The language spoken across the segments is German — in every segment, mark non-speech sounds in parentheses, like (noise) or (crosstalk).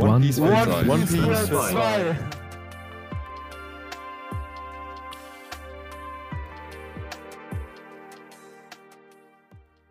One Piece für One, zwei. One Piece zwei. zwei.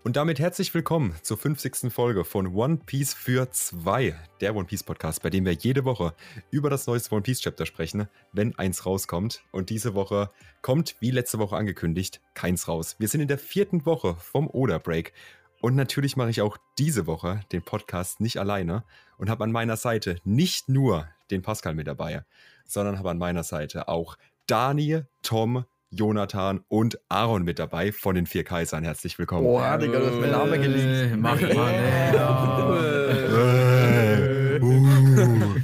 Und damit herzlich willkommen zur 50. Folge von One Piece für zwei, der One Piece Podcast, bei dem wir jede Woche über das neueste One Piece Chapter sprechen, wenn eins rauskommt. Und diese Woche kommt, wie letzte Woche angekündigt, keins raus. Wir sind in der vierten Woche vom Oda Break. Und natürlich mache ich auch diese Woche den Podcast nicht alleine und habe an meiner Seite nicht nur den Pascal mit dabei, sondern habe an meiner Seite auch Dani, Tom, Jonathan und Aaron mit dabei von den vier Kaisern. Herzlich willkommen. Boah, Digga, du hast mein Name geleakt. Mach mal Äh, uh.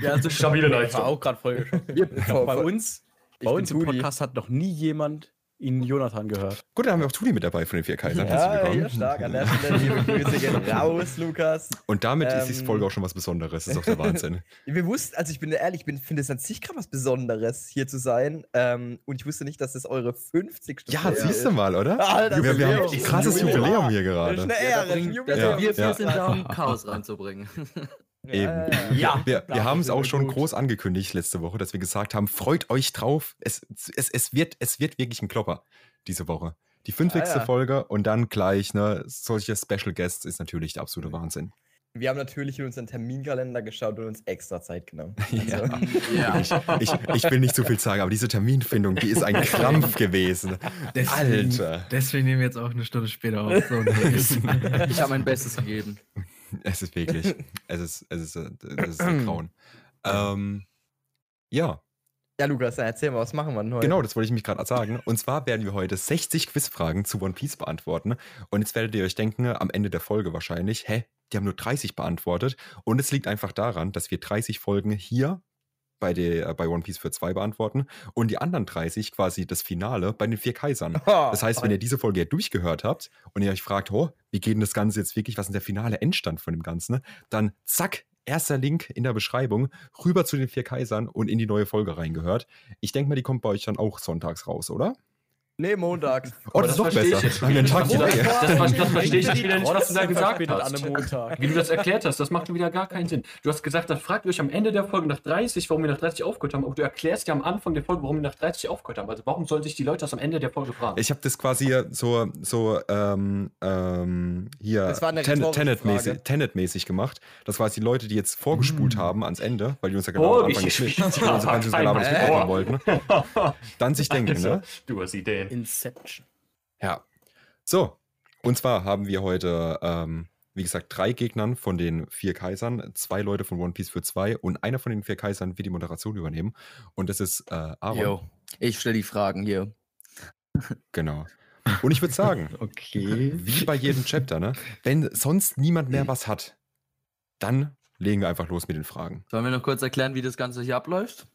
Ja, also Stabile Ich Leistung. war auch gerade voll geschockt. Bei uns, Ich bei uns im. Podcast hat noch nie jemand ihn Jonathan gehört. Gut, dann haben wir auch Tudi mit dabei von den vier Kaisern. (laughs) Ja, willkommen. stark. An der Stelle liebe Grüße gehen (laughs) raus, Lukas. Und damit ist Ähm, diese Folge auch schon was Besonderes. Das ist auch der Wahnsinn. (laughs) Wir wussten, also ich bin ehrlich, ich finde es an sich gerade was Besonderes, hier zu sein. Ähm, und ich wusste nicht, dass das eure 50. Ja, Folge siehst du ist. mal, oder? Alter, wir, wir haben Jubiläum. ein krasses Jubiläum. Jubiläum hier Das ist gerade. eine Ja, Ehre. da ein bringt, Jubiläum. also Ja, wir vier ja. sind da, um Chaos reinzubringen. Eben. (laughs) Ja, Wir, wir haben es auch schon gut. groß angekündigt letzte Woche, dass wir gesagt haben, freut euch drauf. Es, es, es, wird, es wird wirklich ein Klopper diese Woche. Die 50. Ah, ja. Folge und dann gleich, ne, solche Special Guests ist natürlich der absolute Wahnsinn. Wir haben natürlich in unseren Terminkalender geschaut und uns extra Zeit genommen. (laughs) Ja. Also, Ja. Ich, ich, ich will nicht zu viel sagen, aber diese Terminfindung, die ist ein (laughs) Krampf gewesen. Deswegen, Alter. deswegen nehmen wir jetzt auch eine Stunde später auf. So, Ich habe mein Bestes gegeben. Es ist wirklich, (laughs) es ist, es ist, äh, es ist ein Grauen. Ähm, ja, ja, Lukas, dann erzähl mal, was machen wir denn heute? Genau, das wollte ich mich gerade sagen. Und zwar werden wir heute 60 Quizfragen zu One Piece beantworten. Und jetzt werdet ihr euch denken, am Ende der Folge wahrscheinlich, hä, die haben nur 30 beantwortet. Und es liegt einfach daran, dass wir 30 Folgen hier bei, der, äh, bei One Piece für zwei beantworten und die anderen 30 quasi das Finale bei den vier Kaisern. (laughs) Das heißt, wenn ihr diese Folge ja durchgehört habt und ihr euch fragt, oh, wie geht denn das Ganze jetzt wirklich, was ist denn der finale Endstand von dem Ganzen, dann zack, erster Link in der Beschreibung, rüber zu den vier Kaisern und in die neue Folge reingehört. Ich denke mal, die kommt bei euch dann auch sonntags raus, oder? Nee, montags. (laughs) Oh, das das ist doch verstehe ich besser. jetzt Tag wieder nicht. frei. Das, das, das verstehe ich jetzt wieder nicht, was du da gesagt hast. Montag. Wie du das erklärt hast, das macht wieder gar keinen Sinn. Du hast gesagt, dann fragt ihr euch am Ende der Folge nach 30, warum wir nach 30 aufgehört haben, aber du erklärst ja am Anfang der Folge, warum wir nach 30 aufgehört haben. Also warum sollen sich die Leute das am Ende der Folge fragen? Ich habe das quasi hier so, so ähm, ähm, hier Tenet-mäßig. Tenet-mäßig gemacht. Das war die Leute, die jetzt vorgespult haben ans Ende, weil die uns ja Oh, genau am Anfang ich- nicht ich- mitbekommen wollten. Dann sich denken, (laughs) ne? Du hast Ideen. Inception. Ja. So, und zwar haben wir heute, ähm, wie gesagt, drei Gegnern von den vier Kaisern, zwei Leute von One Piece für zwei und einer von den vier Kaisern wird die Moderation übernehmen. Und das ist äh, Aaron. Jo. Ich stelle die Fragen hier. Genau. Und ich würde sagen, (laughs) okay. wie bei jedem Chapter, ne? Wenn sonst niemand mehr was hat, dann legen wir einfach los mit den Fragen. Sollen wir noch kurz erklären, wie das Ganze hier abläuft?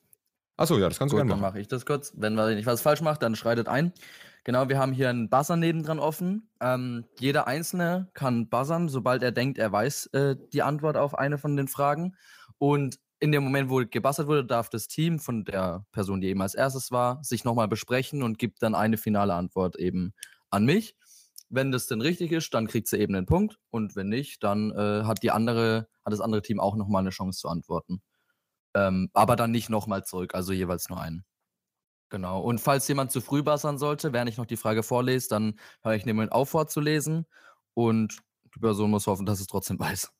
Achso, ja, das kannst du Gut, gerne dann machen. mache ich das kurz. Wenn wir nicht was falsch macht, dann schreitet ein. Genau, wir haben hier einen Buzzer nebendran offen. Ähm, jeder Einzelne kann buzzern, sobald er denkt, er weiß äh, die Antwort auf eine von den Fragen. Und in dem Moment, wo gebuzzert wurde, darf das Team von der Person, die eben als erstes war, sich nochmal besprechen und gibt dann eine finale Antwort eben an mich. Wenn das denn richtig ist, dann kriegt sie eben einen Punkt. Und wenn nicht, dann äh, hat die andere, hat das andere Team auch nochmal eine Chance zu antworten. Ähm, aber dann nicht nochmal zurück, also jeweils nur einen. Genau. Und falls jemand zu früh buzzern sollte, während ich noch die Frage vorlese, dann höre ich nämlich auf vorzulesen und die Person muss hoffen, dass es trotzdem (laughs) weiß.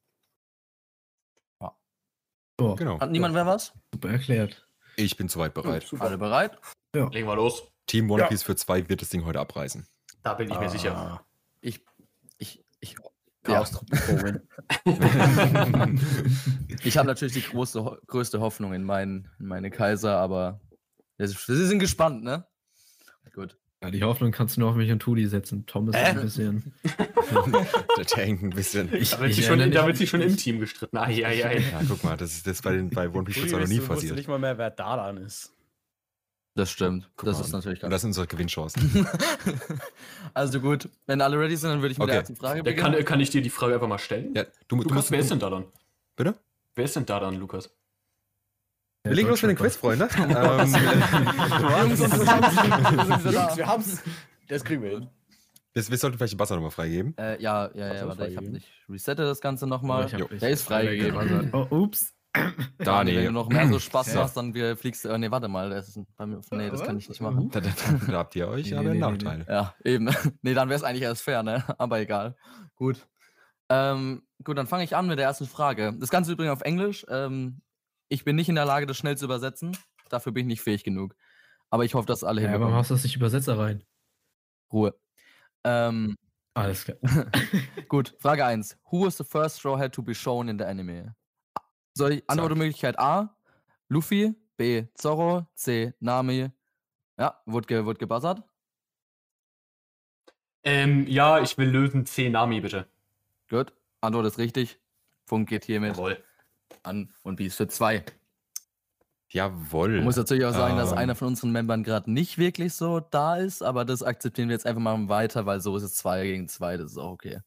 So, Genau. Hat niemand mehr was? super erklärt. Ich bin soweit bereit. Alle bereit? Legen wir los. Team One Ja. Piece für zwei wird das Ding heute abreißen. Da bin ich mir sicher. Ah. Ich, ich, ich, ja. Chaos-Truppen (laughs) ich habe natürlich die große, größte Hoffnung in, mein, in meine Kaiser, aber wir wir sind gespannt, ne? Gut. Ja, die Hoffnung kannst du nur auf mich und Tudi setzen. Tom ist Äh? ein bisschen. (laughs) Der hängt ein bisschen. Ich, Da wird, ich sich schon, da sich schon im Team gestritten. Ai, ai, ai. Ja, guck mal, das ist das bei, den, bei One Piece noch nie wusste- wusste passiert. nicht mal mehr, wer Dadan ist. Das stimmt. Guck das ist an. natürlich Und das sind unsere Gewinnchancen. (laughs) also gut, wenn alle ready sind, dann würde ich mit Okay. der ersten Frage Der beginnen. kann, kann ich dir die Frage einfach mal stellen? Ja, du, du Lukas, musst. wer ist Du, denn da dann? bitte? Wer ist denn da dann, Lukas? Wir legen los mit den Quiz, Freunde. ähm, wir haben's. Das kriegen wir hin. Wir, wir sollten vielleicht den Buzzer nochmal freigeben. Äh, ja, ja, ja, warte, ich habe nicht. Resette das Ganze nochmal. Der ist freigegeben. Oh, ups. Dani, wenn du noch mehr so Spaß Ja. hast, dann wir fliegst du. Äh, nee, warte mal. Das ist, bei mir, nee, das kann ich nicht machen. Da, da, da habt ihr euch Nee, aber nee, einen nee, nee, Nachteil. Ja, eben. (laughs) nee, dann wäre es eigentlich erst fair, ne? (laughs) Aber egal. Gut. Ähm, gut, dann fange ich an mit der ersten Frage. Das Ganze übrigens auf Englisch. Ähm, ich bin nicht in der Lage, das schnell zu übersetzen. Dafür bin ich nicht fähig genug. Aber ich hoffe, dass alle Ja, warum hast du das nicht Übersetzer rein? Ruhe. Ähm, Alles klar. (laughs) gut, Frage 1. Who was the first Straw Hat to be shown in the anime? Soll ich Antwortmöglichkeit A, Luffy, B, Zorro, C, Nami. Ja, wurde, ge wurde gebuzzert. Ähm, ja, ich will lösen C Nami, bitte. Gut, Antwort ist richtig. Punkt geht hiermit Jawohl. an und B ist für zwei. Jawohl. Man muss natürlich auch sagen, dass Ähm. einer von unseren Membern gerade nicht wirklich so da ist, aber das akzeptieren wir jetzt einfach mal weiter, weil so ist es zwei gegen zwei, das ist auch okay.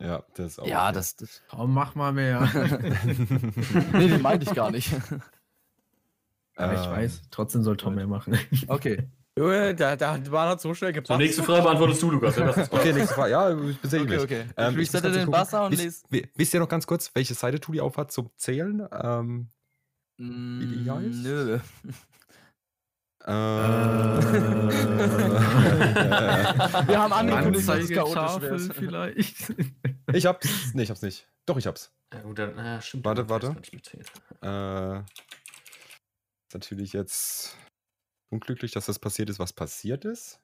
Ja, das ist auch. ja, okay. das. das Komm, mach mal mehr. (laughs) nee, den meinte ich gar nicht. (laughs) Aber ich Ähm, weiß, trotzdem soll Tom mehr machen. (laughs) Okay. Junge, da, da war das so schnell gepasst. So, nächste Frage beantwortest du, Lukas. Okay, nächste Frage. Ja, ich bin sehr Okay, okay, okay. Ich Ähm, ich ganz den Wasser und lese. Wisst, wi- wisst ihr noch ganz kurz, welche Seite Tudi aufhat zum Zählen? Ähm, Mm, die heißt? Nö. Äh, (laughs) Wir haben angekündigt, dass es chaotisch vielleicht. ich hab's. Nee, ich hab's nicht. Doch, ich hab's. Ja, gut, dann, äh, stimmt. Warte, warte. Äh, ist natürlich jetzt unglücklich, dass das passiert ist, was passiert ist.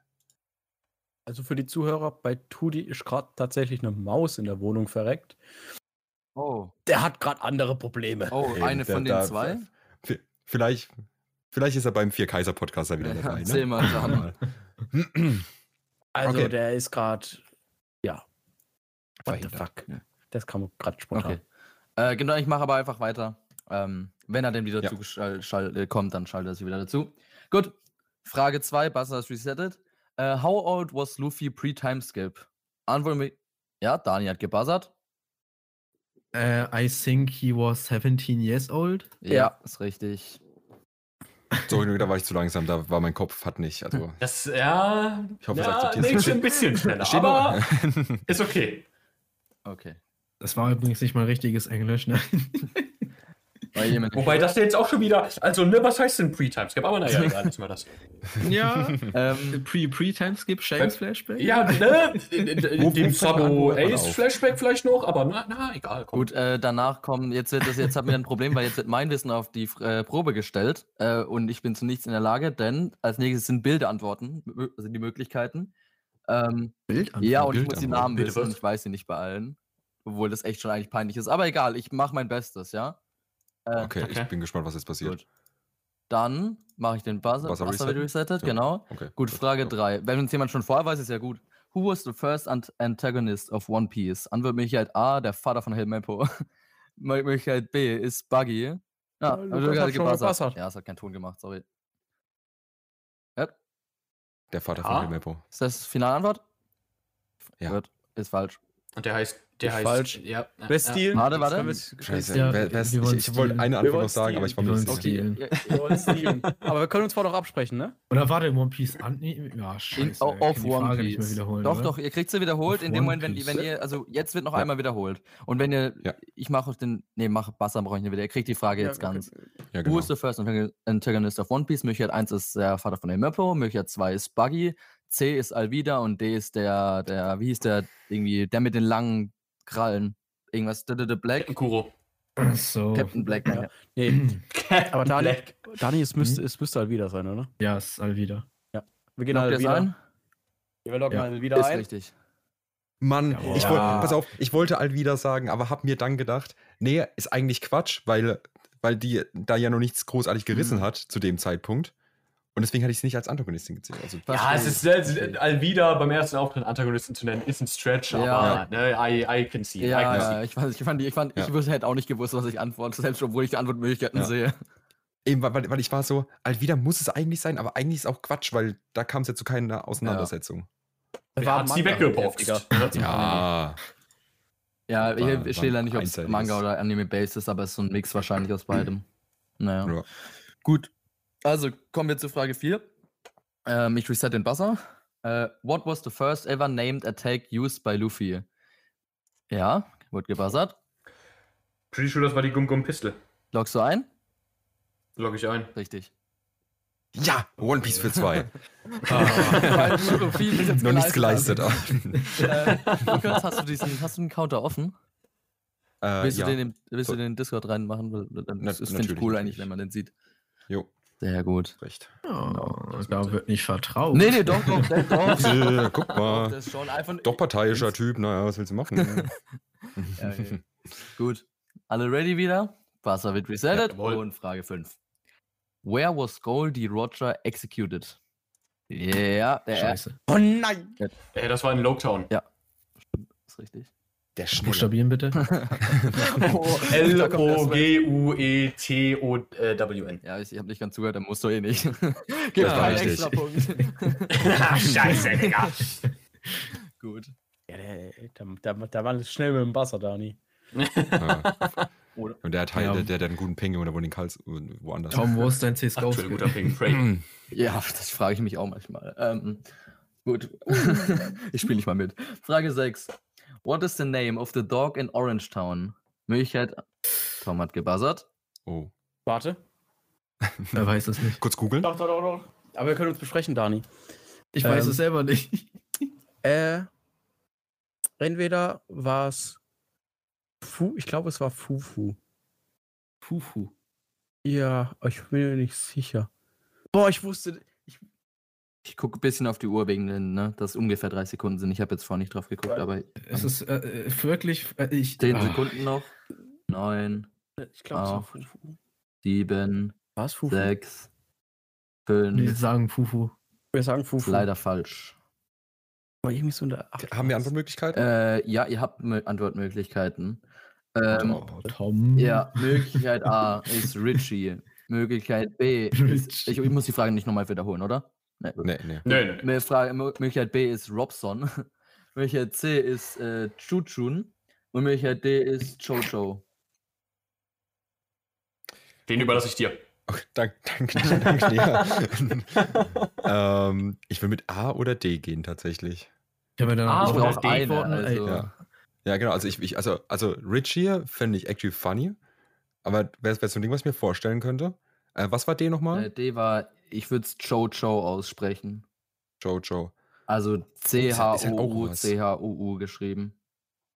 Also für die Zuhörer, bei Tudi ist gerade tatsächlich eine Maus in der Wohnung verreckt. Oh, Der hat gerade andere Probleme. oh Eben, eine der von den da- zwei? Vielleicht, vielleicht ist er beim Vier Kaiser Podcast da wieder Ja, dabei. erzähl Ne? mal. Mal. Also okay. der ist gerade, ja. What the fuck? Das kam gerade spontan. Okay. Äh, genau, ich mache aber einfach weiter. Ähm, wenn er denn wieder Ja. zugeschaltet äh, kommt, dann schaltet er sich wieder dazu. Gut. Frage 2, Buzzer ist resettet. Äh, how old was Luffy pre-Timeskip? Antwort mit. Ja, Dani hat gebuzzert. Äh, I think he was 17 years old. Ja, Ja. ist richtig. Sorry, da war ich zu langsam, da war mein Kopf, hat nicht. Also, Das, ja. Ich hoffe, das ja, du. nee, schon ein bisschen schneller. steht Aber ist okay. Okay. Das war übrigens nicht mal richtiges Englisch, ne? (laughs) Weil jemand Wobei das jetzt auch schon wieder. Also, ne, was heißt denn Pre-Timeskip? Aber naja, egal, lassen wir das. ja. (laughs) ähm, Pre-Pre-Timeskip, Shanks Flashback? Ja, ne? (laughs) Wo- wo Dem fängt man an, wo Sabo hört man Ace auf? Flashback vielleicht noch, aber na, na egal. Komm. Gut, äh, danach kommen, jetzt wird das, jetzt haben wir ein Problem, weil jetzt wird mein Wissen auf die äh, Probe gestellt äh, und ich bin zu nichts in der Lage, denn als nächstes sind Bilderantworten, mö- also die Möglichkeiten. Ähm, Bild ja, und ich muss die Bildantworten. Namen wissen und ich weiß sie nicht bei allen. Obwohl das echt schon eigentlich peinlich ist. Aber egal, ich mache mein Bestes, ja? Äh, okay, ich Okay. bin gespannt, was jetzt passiert. Gut. Dann mache ich den Buzzer. Buzzer Buzzer wird resetten? resettet, Ja. genau. Okay, Gut, Frage ja. 3. Wenn uns jemand schon vorher weiß, ist ja gut. Who was the first ant antagonist of One Piece? Antwortmöglichkeit A, der Vater von Helmeppo. (laughs) Möglichkeit B ist Buggy. Ja, Ja, also Lukas gerade hat schon gebuzzert. gebuzzert. Ja, es hat keinen Ton gemacht, sorry. Ja, Der Vater Ah. von Helmeppo. ist das finale Antwort? Ja. Gut, ist falsch. Und der heißt. Der heißt. falsch. Ja, Wer ja. stiehlt? Warte, warte. Scheiße, Ja, wer, ich, ich wollte eine Antwort noch sagen, aber ich war mir nicht sicher. Aber wir können uns vorher noch absprechen, ne? Oder war der One Piece an? Ja, In, scheiße. ich auf One Piece. doch, oder? doch, ihr kriegt sie wiederholt Auf in dem Moment, wenn, wenn ihr, also jetzt wird noch Ja. einmal wiederholt. Und wenn ihr, Ja. ich mache den, nee, mach Buzzer brauche ich nicht wieder, ihr kriegt die Frage jetzt ganz. Ja, Who genau. is the first antag- antagonist of One Piece? Möglichkeit 1 ist der Vater von Helmeppo, Möglichkeit 2 ist Buggy, C ist Alvida und D ist der, der, wie hieß der, irgendwie, der mit den langen Krallen. Irgendwas, d -d -d Black? Kuro. Ach so. Captain Black. Ja. Nee, aber Dani, Black. Dani es, müsste, es müsste wieder sein, oder? Ja, ist all wieder. Wir gehen halt es wieder ein? Wir loggen Ja. halt wieder Ist ein. richtig. Mann, Ja. ich wollte, pass auf, ich wollte Alvida sagen, aber hab mir dann gedacht, nee, ist eigentlich Quatsch, weil, weil die da ja noch nichts großartig gerissen Mhm. hat zu dem Zeitpunkt. Und deswegen hatte ich es nicht als Antagonistin gezählt. Also, Ja, es ist äh, Alvida beim ersten Auftritt Antagonisten zu nennen, ist ein Stretch, Ja. aber ne, I, I can see. I Ja, can ja, ich, weiß, ich fand, ich, fand, Ja. ich wusste, hätte auch nicht gewusst, was ich antworte, selbst obwohl ich die Antwortmöglichkeiten Ja. sehe. eben, weil, weil ich war so, Alvida muss es eigentlich sein, aber eigentlich ist auch Quatsch, weil da kam es ja zu keiner Auseinandersetzung. Wer War hat sie Manga weggeboxt? Ja. Ja, War- war steht ja nicht, ob es. Manga oder Anime-based ist, aber es ist so ein Mix wahrscheinlich aus beidem. (clears throat) Naja. Ja. Gut. Also kommen wir zu Frage 4. Ähm, ich reset den Buzzer. Äh, what was the first ever named attack used by Luffy? Ja, wird gebuzzert. Pretty sure, das war die Gum Gum Pistol. Loggst du ein? Log ich ein. Richtig. Ja, One Piece für zwei. (laughs) Jetzt Noch nichts geleistet. hast. Äh, Lukas, hast du diesen, hast du den Counter offen? äh, Willst, ja. du, den willst So. du den in Discord reinmachen? Na- ist finde ich cool natürlich. eigentlich, wenn man den sieht. Jo, Sehr gut. recht. Oh, da wird nicht vertraut. Nee, nee, doch, doch, (laughs) doch. doch. Äh, guck mal. das ist schon einfach. Doch parteiischer Typ, naja, was willst du machen? (laughs) Ja, okay. Gut. Alle ready wieder? Wasser wird resettet. Und Frage 5. Where was Goldie Roger executed? Ja, der Scheiße. Oh nein! Ey, das war in Loketown. ist richtig. Der Schnelle. Buchstabieren bitte. (laughs) (laughs) L-O-G-U-E-T-O-W-N. Ja, ich, ich habe nicht ganz zugehört, dann musst du eh nicht. (laughs) Gib keinen richtig. extra Punkt. Scheiße, Digga. Gut. Ja, der, der, der, der war schnell mit dem Buzzer, Dani. Ja. Und der hat halt, Ja. der, der hat einen guten Ping oder wo den Kals woanders. Tom, wo ist dein Aktuell CSGO-Skill? guter Ping. Ja, das frage ich mich auch manchmal. Ähm, gut. ich spiele nicht mal mit. Frage 6. What is the name of the dog in Orange Town? Möglichkeit. Tom hat gebuzzert. Oh. Warte. (laughs) Wer weiß es nicht. Kurz googeln. Doch, doch, doch, doch. Aber wir können uns besprechen, Dani. Ich weiß Ähm, es selber nicht. (laughs) Äh, entweder war es Fu, ich glaube, es war Fufu. Fufu. Ja, ich bin mir nicht sicher. Boah, ich wusste. Ich, gucke ein bisschen auf die Uhr wegen den, ne, dass ungefähr drei Sekunden sind. Ich habe jetzt vorher nicht drauf geguckt, aber Es ist äh, äh, wirklich. Äh, ich, zehn ah, Sekunden noch. Neun, ich glaube, es. Fufu. sieben, War es Fufu? sechs, Wir fünf. sagen Fufu. Wir sagen Fufu. leider falsch. Aber irgendwie so Ach, Haben wir Antwortmöglichkeiten? Äh, ja, ihr habt Mö- Antwortmöglichkeiten. Ähm, Oh, Tom. Ja, Möglichkeit A ist Richie. Möglichkeit B (laughs) ist. Ich, ich muss die Frage nicht nochmal wiederholen, oder? Nee, nee. Nee, nee. Mö- Frage, Mö- Möglichkeit B ist Robson. (laughs) Möglichkeit C ist äh, Chuchun. Und Möglichkeit D ist Jojo. Den überlasse ich dir. Okay, danke, danke, (laughs) danke dir. (laughs) ähm, ich will mit A oder D gehen tatsächlich. Ich habe mir dann ich oder D eine, antworten, ey, also- Ja. Ja, genau. Also ich, ich also, also Richie fände ich actually funny. Aber wäre wär so ein Ding, was ich mir vorstellen könnte. Äh, was war D nochmal? Äh, D war, ich würde es Jojo aussprechen. Jojo. Also ja- ja was. C-H-O-U-C-H-U-U geschrieben.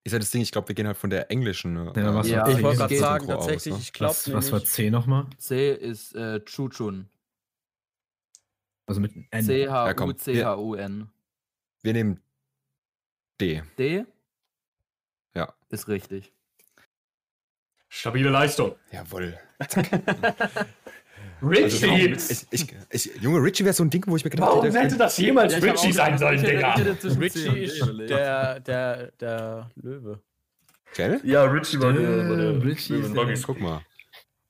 Ist ja das Ding, ich glaube, wir gehen halt von der englischen. äh, Ja, was Ja, war Ich C? wollte gerade sagen, synchro aus, tatsächlich, ne? ich glaube was, was war. C nochmal? C ist äh, Chuchun. Also mit N. C-H-U-C-H-U-N. Wir nehmen D. D? Ja. Ist richtig. Stabile Leistung. Jawohl. (laughs) (laughs) Richie! Also, ich, ich, ich, Junge, Richie wäre so ein Ding, wo ich mir gedacht Warum hätte. hätte das jemals Ja, Richie sein sollen, Digga? Richie ist der, der, der Löwe. Gell? Ja, Richie war der- war der- Richie ist der- Guck mal.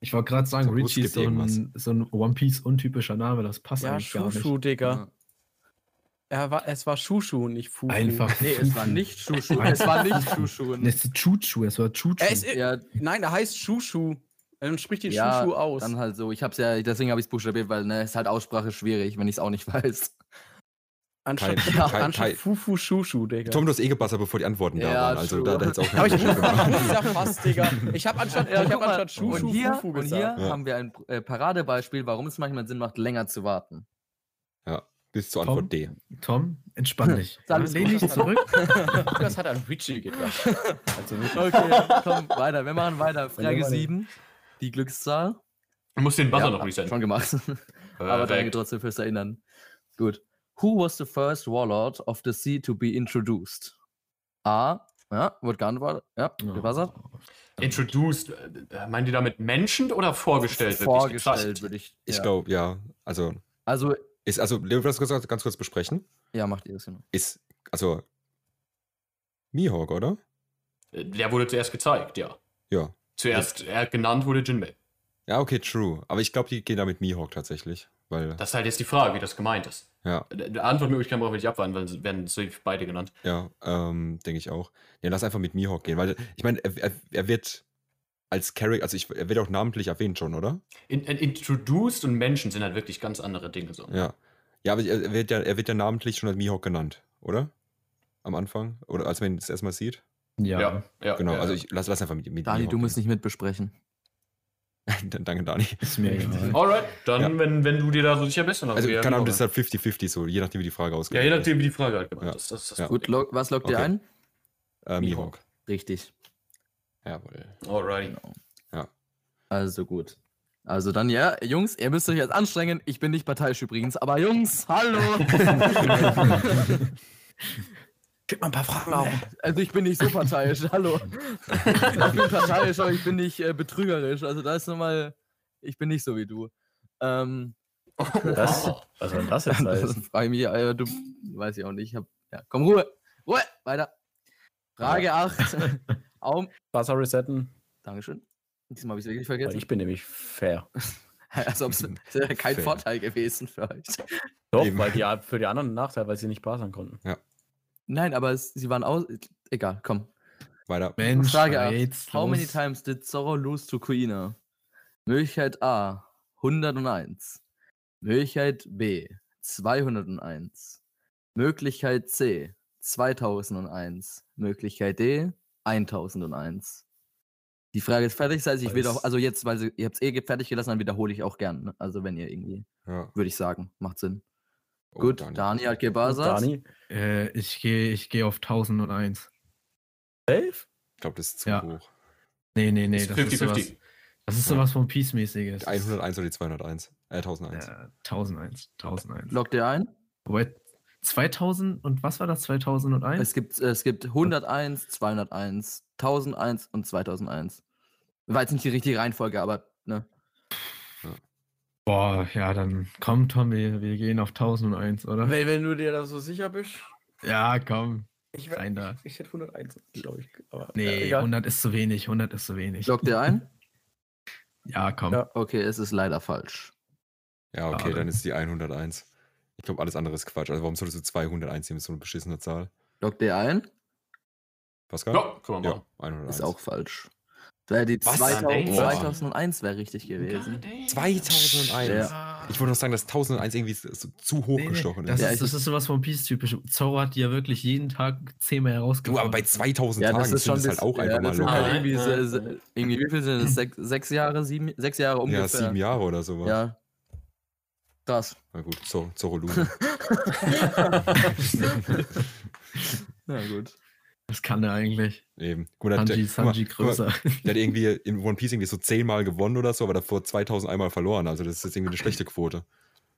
Ich wollte gerade sagen, So, Richie ist so ein, so ein One Piece untypischer Name, das passt Ja, eigentlich gar Schuschu, nicht. Digga. Er war, es war Schuschu, nicht Fufu. Einfach. Nee, es war nicht Schuschu. es war nicht Schuschu. Es ist Chuchu, es war Chuchu. Ja, Nein, er heißt Schuschu. Er spricht den ja Schuschu aus. dann halt so. Ich hab's ja, deswegen habe ich es buchstabiert, weil ne, ist halt Aussprache schwierig, wenn ich es auch nicht (laughs) weiß. anstatt Kein- ja, (laughs) kein- anstatt kein- Fufu Schuschu, Digga. Tom, du hast eh gebassert, bevor die Antworten da Ja, waren. Also true. da, da hätte es auch (laughs) aber ich keinen wusste Unterschied gemacht. ja fast, Digga. Ich habe anstatt, Ja, ich hab anstatt Schuschu und hier, Fufu und hier gesagt. Ja. haben wir ein äh, Paradebeispiel, warum es manchmal Sinn macht, länger zu warten. Bis zur Tom? Antwort D. Tom, entspann dich. Ist alles Lehn dich zurück. Das hat an Richie gedacht. Also nicht Okay, komm, weiter. Wir machen weiter. Frage weiter. 7. Die Glückszahl. Du musst den Buzzer Ja, noch resetten. Schon gemacht. (laughs) Aber danke trotzdem fürs Erinnern. Gut. Who was the first warlord of the sea to be introduced? A. Ja, wurde geantwortet. Ja, gebuzzert. Introduced, äh, meinen die damit Menschen oder vorgestellt? Vorgestellt, gezeigt? würde ich. Ich ja. glaube, ja. Also, Also, ist, also, Leo, das ganz, ganz kurz besprechen. ja, macht ihr das genau. Ist, also, Mihawk, oder? Äh, Der wurde zuerst gezeigt, ja. Ja. Zuerst er genannt wurde Jinbei. Ja, okay, true. Aber ich glaube, die gehen da mit Mihawk tatsächlich. Weil, Das ist halt jetzt die Frage, wie das gemeint ist. ja, Äh, Die Antwortmöglichkeiten brauchen wir nicht abwarten, weil sie werden safe beide genannt. ja, ähm, denke ich auch. Ja, lass einfach mit Mihawk gehen, weil, ich meine, er, er, er wird als Character, also ich, er wird auch namentlich erwähnt schon, oder? In, in, introduced und Menschen sind halt wirklich ganz andere Dinge so. Ja. Ja, aber er wird ja, er wird ja namentlich schon als Mihawk genannt, oder? Am Anfang? Oder als man ihn das erstmal sieht? Ja. Ja, ja. Genau, ja, also ja. ich lass, lass einfach mit, mit Dani, du musst nicht mitbesprechen. (laughs) Danke, Dani. Ist mir egal. Alright, dann, Ja. wenn, wenn du dir da so sicher bist, dann Also, wir keine Ahnung, das Mihawk. ist halt 50-50, so, je nachdem, wie die Frage Ja, ausgeht. je nachdem, wie die Frage halt Ja. ist. Das, ist das Ja. Gut, log, was ihr Okay. ein? Äh, Mihawk. Richtig. Jawohl. Alrighty. Also gut. Also dann, ja, Jungs, ihr müsst euch jetzt anstrengen. Ich bin nicht parteiisch übrigens, aber Jungs, hallo! (laughs) (laughs) Gib mal ein paar Fragen auf. Also ich bin nicht so parteiisch, (laughs) hallo. Ich bin parteiisch, aber ich bin nicht äh, betrügerisch. Also da ist nochmal, ich bin nicht so wie du. Ähm, Das, was soll das jetzt (laughs) das heißen? frage ich mich, äh, du, weiß ich auch nicht. Ich hab, ja, komm, Ruhe, Ruhe, weiter. Frage 8. (laughs) Aum. Wasser resetten, Dankeschön. Diesmal habe ich es wirklich weil vergessen. ich bin nämlich fair. Als ob es wäre kein Fair. Vorteil gewesen für euch. Doch, Eben. weil die für die anderen ein Nachteil, weil sie nicht buzzern konnten. Nein, aber es, sie waren aus. Egal, komm. Weiter. Mensch, Frage jetzt How many los. times did Zorro lose to Kuina? Möglichkeit A 101. Möglichkeit B 201. Möglichkeit C 2001. Möglichkeit D 1001. Die Frage ist fertig, das heißt, ich will auch, also jetzt, weil sie, ihr habt es eh fertig gelassen, dann wiederhole ich auch gern. Ne? Also wenn ihr irgendwie, Ja. würde ich sagen, macht Sinn. Oh, Gut, Dani. Dani hat Und gebuzzert. Dani, Äh, ich gehe ich geh auf 1001. safe? Ich glaube, das ist zu Ja. hoch. Nee, nee, nee. Ist Das ist, sowas, 50-50. das ist Ja. sowas von Peace-mäßiges. Die 101 oder die 201? Äh, 1001. Ja, 1001. 1001. Lockt ihr ein? Wobei 2000 und was war das? 2001? Es gibt, es gibt 101, 201, 1001 und 2001. War jetzt nicht die richtige Reihenfolge, aber ne. Boah, ja, dann komm, Tom, wir, gehen auf 1001, oder? Wenn, wenn du dir da so sicher bist. Ja, komm, Ich, da. ich hätte 101, glaube ich. Aber, Nee, äh, egal. 100 ist zu wenig, 100 ist zu wenig. Lockt ihr ein? (laughs) Ja, komm. Ja. Okay, es ist leider falsch. Ja, okay, Schade. dann ist die 101. Ich glaube, alles andere ist Quatsch. Also, warum solltest du 201 nehmen? Das ist so eine beschissene Zahl. Lockt ihr ein? Pascal? Ja, wir Ja, machen. 101. Ist auch falsch. Wäre die Was? 2000, Boah. 2001 wäre richtig gewesen. 2001. Ja. Ich wollte noch sagen, dass 1001 irgendwie so so zu hoch Nee, nee, gestochen das, ist. Ja, ist, das ist sowas von Peace-typisch. Zorro hat die ja wirklich jeden Tag zehnmal Du, herausgefunden. aber bei 2000 Ja, Tagen das ist schon es halt auch ja, einfach mal das locker. halt irgendwie, ja. se- irgendwie, wie viel sind es? (laughs) Sechs, sechs Jahre, sieben, sechs Jahre ungefähr. ja, sieben Jahre oder sowas. Ja. Krass. Na gut, Zor- Zorro Lune. (laughs) (laughs) Na gut. Das kann er eigentlich. Eben. Guck mal, der, Sanji, der, mal, Sanji guck mal, größer. der hat (laughs) irgendwie in One Piece irgendwie so zehnmal gewonnen oder so, aber davor 2000 einmal verloren. Also, das ist jetzt irgendwie eine schlechte Quote.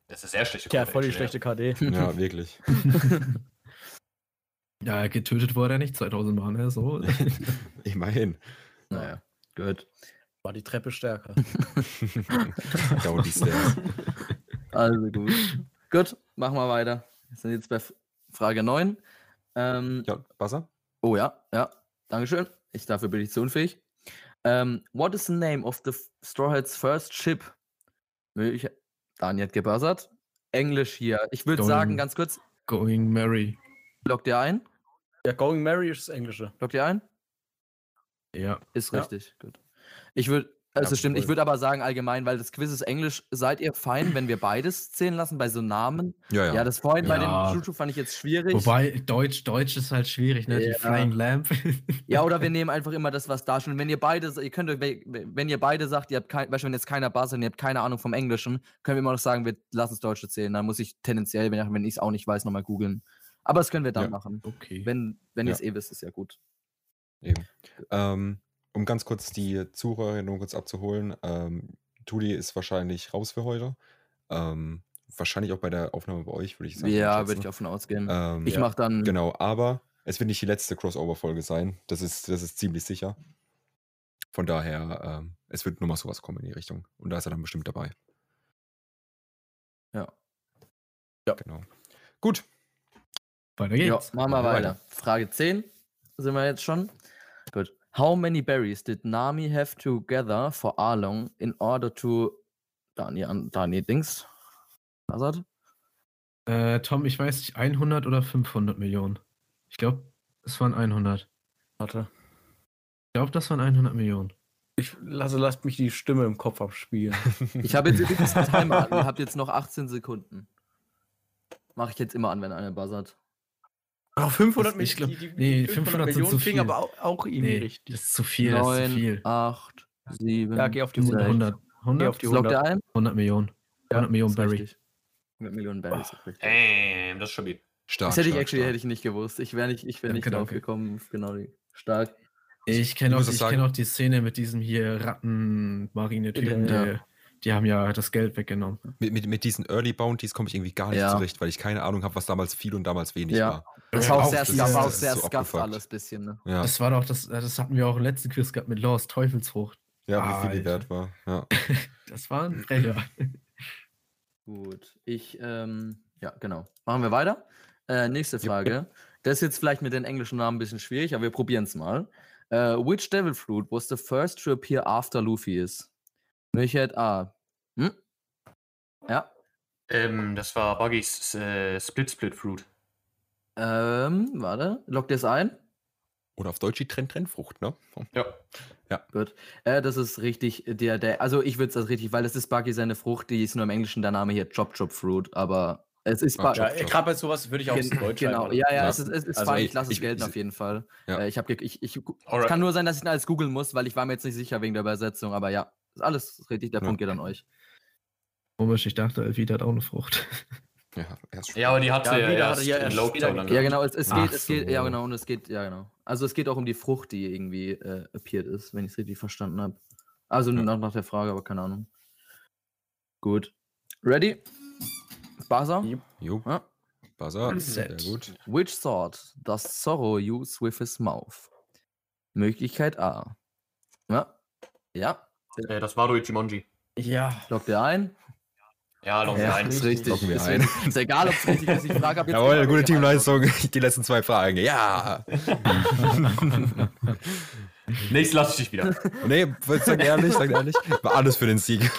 Das ist sehr schlecht. Der hat voll die schlechte KD. Ja, (laughs) wirklich. (laughs) Ja, getötet wurde er nicht 2000 Mal, ne? So. Immerhin. Naja, gut. War die Treppe stärker. Down die Stairs. Also gut. gut, machen wir weiter. Wir sind jetzt bei Frage 9. Ähm, Ja, Wasser? Oh ja, ja. Dankeschön. Ich, dafür bin ich zu unfähig. Ähm, what is the name of the Straw Hats first ship? Ich, Daniel hat gebuzzert. Englisch hier. Ich würde Going- sagen, ganz kurz, Going Mary. lockt ihr ein? Ja, Going Mary ist das Englische. Lockt ihr ein? Ja. Ist Ja. richtig. Gut. Ich würde, also Ja, stimmt, ich voll. würde aber sagen allgemein, weil das Quiz ist Englisch, seid ihr fein, wenn wir beides zählen lassen bei so Namen? Ja, ja. Ja, das vorhin bei Ja. dem Juju fand ich jetzt schwierig. Wobei, Deutsch, Deutsch ist halt schwierig, ne? Ja. Die Flying Lamp. Ja, oder (laughs) wir nehmen einfach immer das, was da schon. Wenn ihr beide, ihr könnt, wenn ihr beide sagt, ihr habt kein, Beispiel, wenn jetzt keiner buzzert und ihr habt keine Ahnung vom Englischen, können wir immer noch sagen, wir lassen es Deutsche zählen. Dann muss ich tendenziell, wenn, wenn ich es auch nicht weiß, nochmal googeln. Aber das können wir dann Ja. machen. okay. Wenn, wenn ihr es eh wisst, ist ja gut. Eben. Ähm, um ganz kurz die Zuhörer nur kurz abzuholen, ähm, Tudi ist wahrscheinlich raus für heute. Ähm, wahrscheinlich auch bei der Aufnahme bei euch, würde ich sagen. Ja, würde ich davon ausgehen. Ähm, ich mache dann. Genau, aber es wird nicht die letzte Crossover-Folge sein. Das ist, das ist ziemlich sicher. Von daher, ähm, es wird nochmal sowas kommen in die Richtung. Und da ist er dann bestimmt dabei. Ja. Genau. Gut. Weiter Ja, geht's. machen wir Machen wir weiter. Frage 10 sind wir jetzt schon. Gut. How many berries did Nami have to gather for Arlong in order to. Dani, an- Dani Dings. Buzzard? Äh, Tom, ich weiß nicht, 100 oder 500 Millionen? Ich glaube, es waren 100. Warte. Ich glaube, das waren 100 Millionen. Ich lasse, lasst mich die Stimme im Kopf abspielen. (laughs) Ich habe jetzt übrigens (laughs) einen Timer an. Ihr habt jetzt noch 18 Sekunden. Mache ich jetzt immer an, wenn einer buzzert. Aber 500 Ich glaub- die- die- nee, die 500 sind Millionen zu klingen viel. aber auch, auch irgendwie Nee, richtig. das ist zu viel, das ist zu Neun, viel. 8, 7. Ja, geh auf die sechs. 100, 100, Geh auf die Loggt 100. er ein? 100 Millionen. 100 Millionen ist Barry. richtig. 100 Millionen Barry ist richtig. Damn, das ist stabil. Stark. Das hätte ich stark, actually stark. hätte ich nicht gewusst. Ich wäre nicht, ich wär nicht drauf gekommen. Genau, die- stark. Ich kenne auch, ich kenn auch die Szene mit diesem hier Rattenmarine-Typen, Ja. die, die haben ja das Geld weggenommen. Mit, mit, mit diesen Early Bounties komme ich irgendwie gar nicht Ja. zurecht, weil ich keine Ahnung habe, was damals viel und damals wenig Ja. war. Das war auch sehr, das war auch sehr so alles bisschen. Ne? Ja, Das war doch, das, das hatten wir auch im letzten Quiz gehabt mit Lost, Teufelsfrucht. ja wie viel die wert war. Ja. (laughs) Das war ein Brecher. (laughs) Gut, ich, ähm, ja, genau. Machen wir weiter. Äh, nächste Frage. Das ist jetzt vielleicht mit den englischen Namen ein bisschen schwierig, aber wir probieren es mal. Äh, which Devil Fruit was the first to appear after Luffy is? Möglichkeit A. Hm? Ja. Ähm, das war Buggys äh, Split Split Fruit. Ähm, warte. Lockt ihr es ein? Oder auf Deutsch die Trend-Trend-Frucht, ne? Ja. Gut. Äh, das ist richtig, der, der, also ich würde es als richtig, weil das ist Buggy seine Frucht, die ist nur im Englischen der Name hier Chop Chop Fruit, aber es ist Ah, Chop Ja, gerade bei sowas würde ich auch Gen- Deutsch Genau, schreiben. ja, ja, Ja. es ist, es ist Also fein, ich- ich lasse es gelten ich- auf jeden Fall. Ja. Äh, ich habe, ich, ich, Alright. kann nur sein, dass ich ihn alles googeln muss, weil ich war mir jetzt nicht sicher wegen der Übersetzung, aber ja, ist alles richtig, der Ja. Punkt geht an euch. Komisch, ich dachte, Elvita hat auch eine Frucht. (laughs) Ja, erst Ja, aber die hatte Ja, ja, wieder erst ja erst Lockdown. Ja, genau, es, es Ach geht, es geht, ja so. genau, und es geht, ja genau. Also es geht auch um die Frucht, die irgendwie äh, appeared ist, wenn ich es richtig verstanden habe. Also Ja. nach, nach der Frage, aber keine Ahnung. Gut. Ready? Buzzer? Yep. Jo, Ja. Buzzer. Sehr Set. gut. Which sword does Zorro use with his mouth? Möglichkeit A. Ja. Ja. Äh, das war Luigi Ja. Lockt ihr ein? Ja, Long Ja, ein. ist richtig. Locken wir ist, ein. ist egal, ob es richtig ist. Ich frage ab jetzt. Jawohl, gute Teamleistung. Die letzten zwei Fragen. Ja! (laughs) Nächstes lasse ich dich wieder. (laughs) nee, sag ehrlich, sag ehrlich. War alles für den Sieg.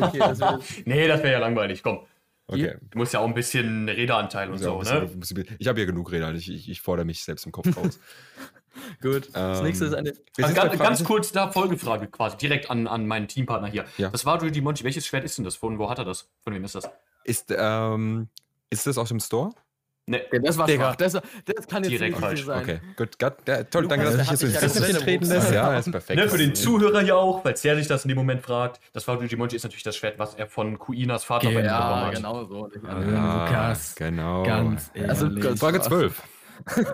Okay, das Nee, das wäre ja langweilig. Komm. Okay. Du musst ja auch ein bisschen Redeanteil und Ja, so, ne? bisschen- bisschen- Ich habe hier genug Rede, ich, ich, ich fordere mich selbst im Kopf raus. (laughs) (laughs) gut. Das Ähm, nächste ist eine. Wir Also bei ganz, ganz kurz da Folgefrage quasi, direkt an, an meinen Teampartner hier. Ja. Das war Luigi Monchi. Welches Schwert ist denn das? Von wo hat er das? Von wem ist das? Ist, ähm, ist das aus dem Store? Ne. Okay, das war Digga. Das, das kann jetzt Direkt nicht falsch. sein. Okay, gut. Ja, toll, danke, dass du mich hier so ja treten lässt. Ja, ist perfekt. Ne, für den Zuhörer hier auch, falls der sich das in dem Moment fragt. Das war Luigi Monchi ist natürlich das Schwert, was er von Kuinas Vater Genau. bekommen Ja, hat. genau so. Ja, Ja, Lukas, genau. Ganz Also, ehrlich. Gott, Frage 12.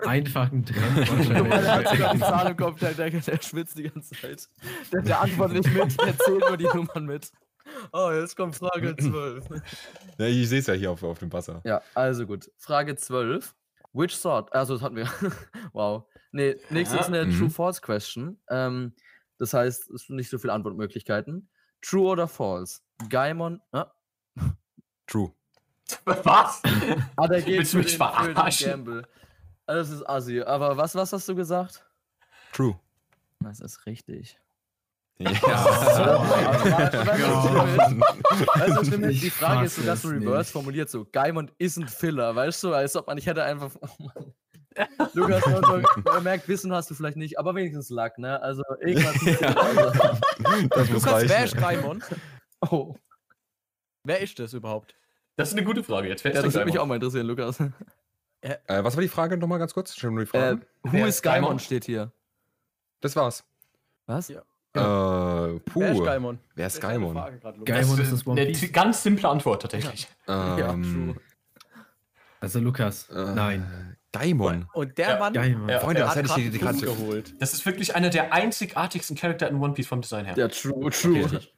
einfach ein Trend. Der hat sogar eine Zahl im Kopf, der, der, der schwitzt die ganze Zeit. Der, der antwortet nicht mit, der zählt nur die Nummern mit. Oh, jetzt kommt Frage (clears throat) 12. Ja, ich sehe es ja hier auf, auf dem Wasser. Ja, also gut. Frage 12. Which sort? Also, das hatten wir. (laughs) wow. Nee, nächstes ist eine Mhm. True-False-Question. Ähm, das heißt, es sind nicht so viele Antwortmöglichkeiten. True oder false? Gaimon. Ah, True. Was? (laughs) ah der geht Willst du mich verarschen? Das ist assi. Aber was, was hast du gesagt? True. Das ist richtig. Ja. Du, stimmt, die Ich Frage ist so es reverse nicht. formuliert, so Gaimon ist ein Filler, weißt du, als ob man, ich hätte einfach, oh Mann. Lukas, man, merkt, Wissen hast du vielleicht nicht, aber wenigstens Luck, ne, also irgendwas. Das muss Lukas, wer ist reichen. Raimon? oh, Wer ist das überhaupt? Das ist eine gute Frage. Jetzt fährst ja, du das würde mich auch mal interessieren, Lukas. Äh, was war die Frage nochmal ganz kurz? Schon nur die Äh, Frage. who Wer is ist Gaimon? Gaimon steht hier. das war's. Was? Ja. Äh, puh. Wer ist Gaimon? Wer ist eine Gaimon? Gaimon ist das One eine Piece. ganz simple Antwort tatsächlich. Ähm, (laughs) Also Lukas, äh, nein. Daimon. Und der Ja. Mann Gaimon. Ja. Freunde, der das hat hätte ich einen Punkt geholt. Das ist wirklich einer der einzigartigsten Charakter in One Piece vom Design her. Ja, true, true. (laughs) Richtig.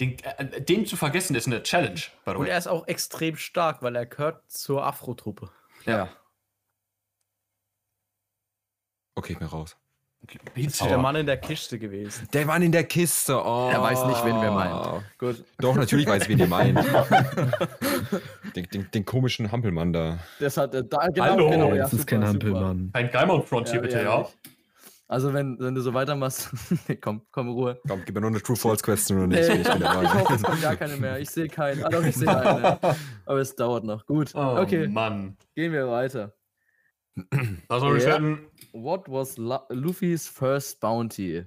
Den, äh, den zu vergessen ist eine Challenge, by the Und way. er ist auch extrem stark, weil er gehört zur Afro-Truppe. Ja. Okay, ich bin raus. Ist der Mann in der Kiste gewesen. Der Mann in der Kiste. Oh. Er weiß nicht, wen wir meinen. Gut. Doch, natürlich weiß, wen ihr meint. (laughs) den, den, den komischen Hampelmann da. Das hat, äh, da, genau, Hallo. genau, ja, das ist super, kein super. Hampelmann. Ein Gaimon Front hier bitte, ja. ehrlich. Also wenn, wenn du so weitermachst, (laughs) nee, komm, komm in Ruhe. Komm, gib mir nur eine True-False-Question oder nicht. Nee, Ich bin dabei. (laughs) ich hoffe, es kommt gar keine mehr. Ich sehe keinen. Ah, doch, ich sehe eine. (laughs) Aber es dauert noch. Gut. Oh okay, Mann. gehen wir weiter. Was soll ich Ja. werden? What was Lu Luffy's first bounty?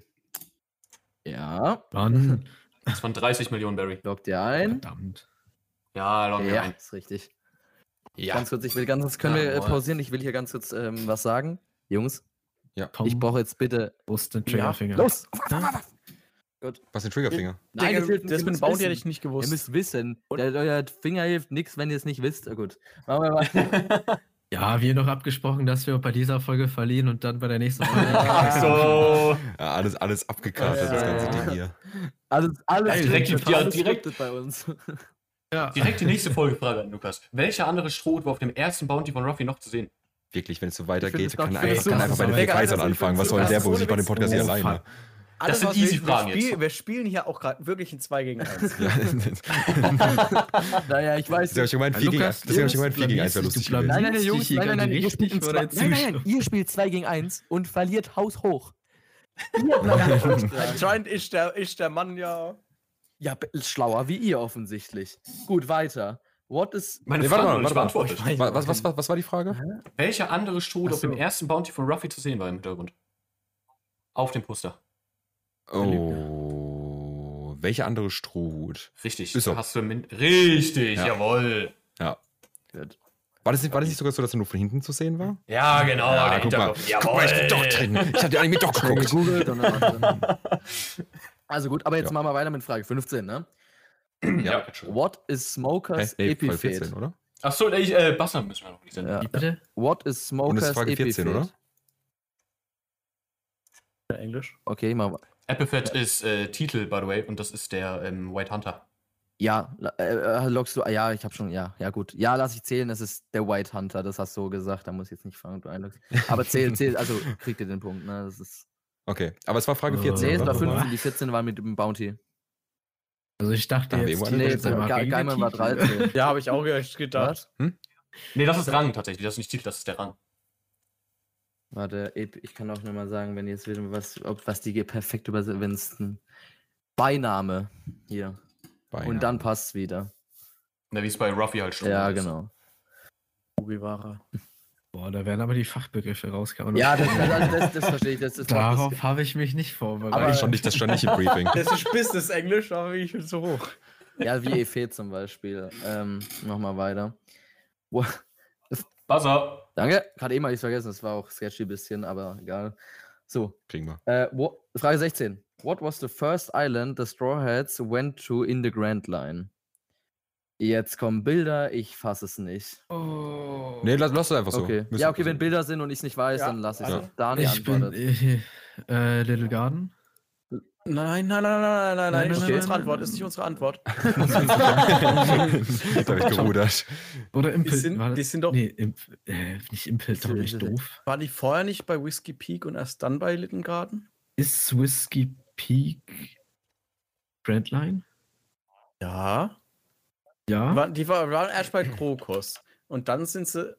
Ja, Wann? Das waren 30 Millionen Barry. loggt ihr ein. Verdammt. Ja, loggen wir Ja, ein. ist richtig. Ja. Ganz kurz, ich will ganz kurz, können wir äh, pausieren? Ich will hier ganz kurz ähm, was sagen. Jungs, Tom, ich brauche jetzt bitte. wo ist den Ja, Triggerfinger? Los! Was ist ein Triggerfinger? Nein, Digga, das, hilft- das ihr mit dem Bounty hätte ich nicht Ihr gewusst. müsst wissen. Der, euer Finger hilft nichts, wenn ihr es nicht wisst. Oh, gut. Machen wir mal. (laughs) Ja, wir noch abgesprochen, dass wir bei dieser Folge verlieren und dann bei der nächsten Folge. (laughs) Ach so. Ja, alles, alles abgekartet, das ganze Ding hier. Alles, alles, Geil, direkt- scripted, ja, alles direkt- bei uns. ja. Direkt die nächste Folgefrage an Lukas. Welcher andere Stroh war auf dem ersten Bounty von Ruffy noch zu sehen? Wirklich, wenn es so weitergeht, kann, viel kann einfach bei den Kaisern anfangen. Was das soll denn der, sich bei dem Podcast hier alleine? Alles, sind was wir- easy Fragen wir, jetzt. spielen, wir spielen hier auch gerade wirklich ein 2 gegen 1. (laughs) Ja, naja, ich weiß Deswegen habe ich gemeint, Ja, 4 gegen Lukas, 1. Deswegen habe ich du gemeint, 4 gegen 1 wäre lustig. Nein, nein, nein, Jungs, nein, nein, nein, ihr spielt, richtig ein vor zwei, der nein, nein, Zuschauer. ihr spielt 2 gegen 1 und verliert haushoch. (laughs) Ihr bleibt Anscheinend ist der, ist der Mann ja. ja, schlauer wie ihr offensichtlich. Gut, weiter. What is. Meine Nee, warte mal, warte mal. beantwortet. Was, was, was, was war die Frage? Welcher andere Stroh Ach auf dem so. ersten Bounty von Ruffy zu sehen war im Hintergrund? Auf dem Poster. Oh, welcher andere Strohhut? Richtig. Ist so. Hast du min Richtig, Ja. jawohl. Gut. War das, nicht, war das nicht sogar so, dass er nur von hinten zu sehen war? Ja, genau. Ja, guck mal. Guck mal, ich bin (laughs) doch drin. Ich habe den Anime doch geguckt. (laughs) Also gut, aber jetzt Ja. machen wir weiter mit Frage 15, ne? Ja. What is Smokers Hey, Folge Epiphet? 14, oder? Achso, ich, äh, Basser müssen wir noch nicht senden. Ja. Bitte? What is Und Smokers das ist Frage 14, oder? Englisch. Okay, mal. Epithet ist äh, Titel, by the way, und das ist der ähm, White Hunter. Ja, äh, äh, loggst du. ah, Ja, ich habe schon. Ja, ja, gut. Ja, lass ich zählen. Das ist der White Hunter. Das hast du gesagt. Da muss ich jetzt nicht fragen, ob du einloggst. Aber zähl, (laughs) zähl. Also kriegt ihr den Punkt, ne? Das ist. Okay, aber es war Frage Äh, 14. Nee, es war oder? 15. Die 14 war mit dem Bounty. Also ich dachte Ah, jetzt, Nee, letzte Mal Ge Geimann war Titel. 13. (laughs) Ja, habe ich auch echt gedacht. Nee, das ist Rang tatsächlich. Das ist nicht Titel, das ist der Rang. Warte, ich kann auch nur mal sagen, wenn ihr jetzt wieder was, ob, was die perfekt übersetzt, wenn es ein Beiname hier. Beinahe. Und dann passt's wieder. Na, wie es bei Ruffy halt schon Ja, ist. genau. Ugiwara. Boah, da werden aber die Fachbegriffe rausgehauen. Ja, das, das, das, das verstehe ich. Das, das Darauf habe ich mich nicht Aber- das, vorbereitet. stand nicht, das stand nicht im Briefing. Das ist Business-Englisch, aber ich bin so hoch. Ja, wie Efe zum Beispiel. Ähm, Nochmal weiter. Buzzer. danke, gerade eben habe ich vergessen, das war auch sketchy ein bisschen, aber egal. So, Kriegen wir. äh, wo, Frage 16. What was the first island the Straw Hats went to in the Grand Line? Jetzt kommen Bilder, ich fasse es nicht. Nee, lass, lass es einfach so. okay. Ja, okay, wenn Bilder sind und ich es nicht weiß, Ja, dann lasse ich es. also, Dani ich bin antwortet. äh, äh, Little Garden. Nein, nein, nein, nein, nein, nein, nein, Nein, ist nein, nicht nein, unsere nein, Antwort, nein. ist nicht unsere Antwort. (laughs) da habe ich gerudert. Oder Die Impel. sind, war die sind doch, Nee, Imp, äh, nicht Impel, doch nicht doof. waren die vorher nicht bei Whiskey Peak und erst dann bei Little Garden? Ist Whiskey Peak Brandline? Ja. Die Ja. waren, die war- waren erst bei Krokus. Und dann sind sie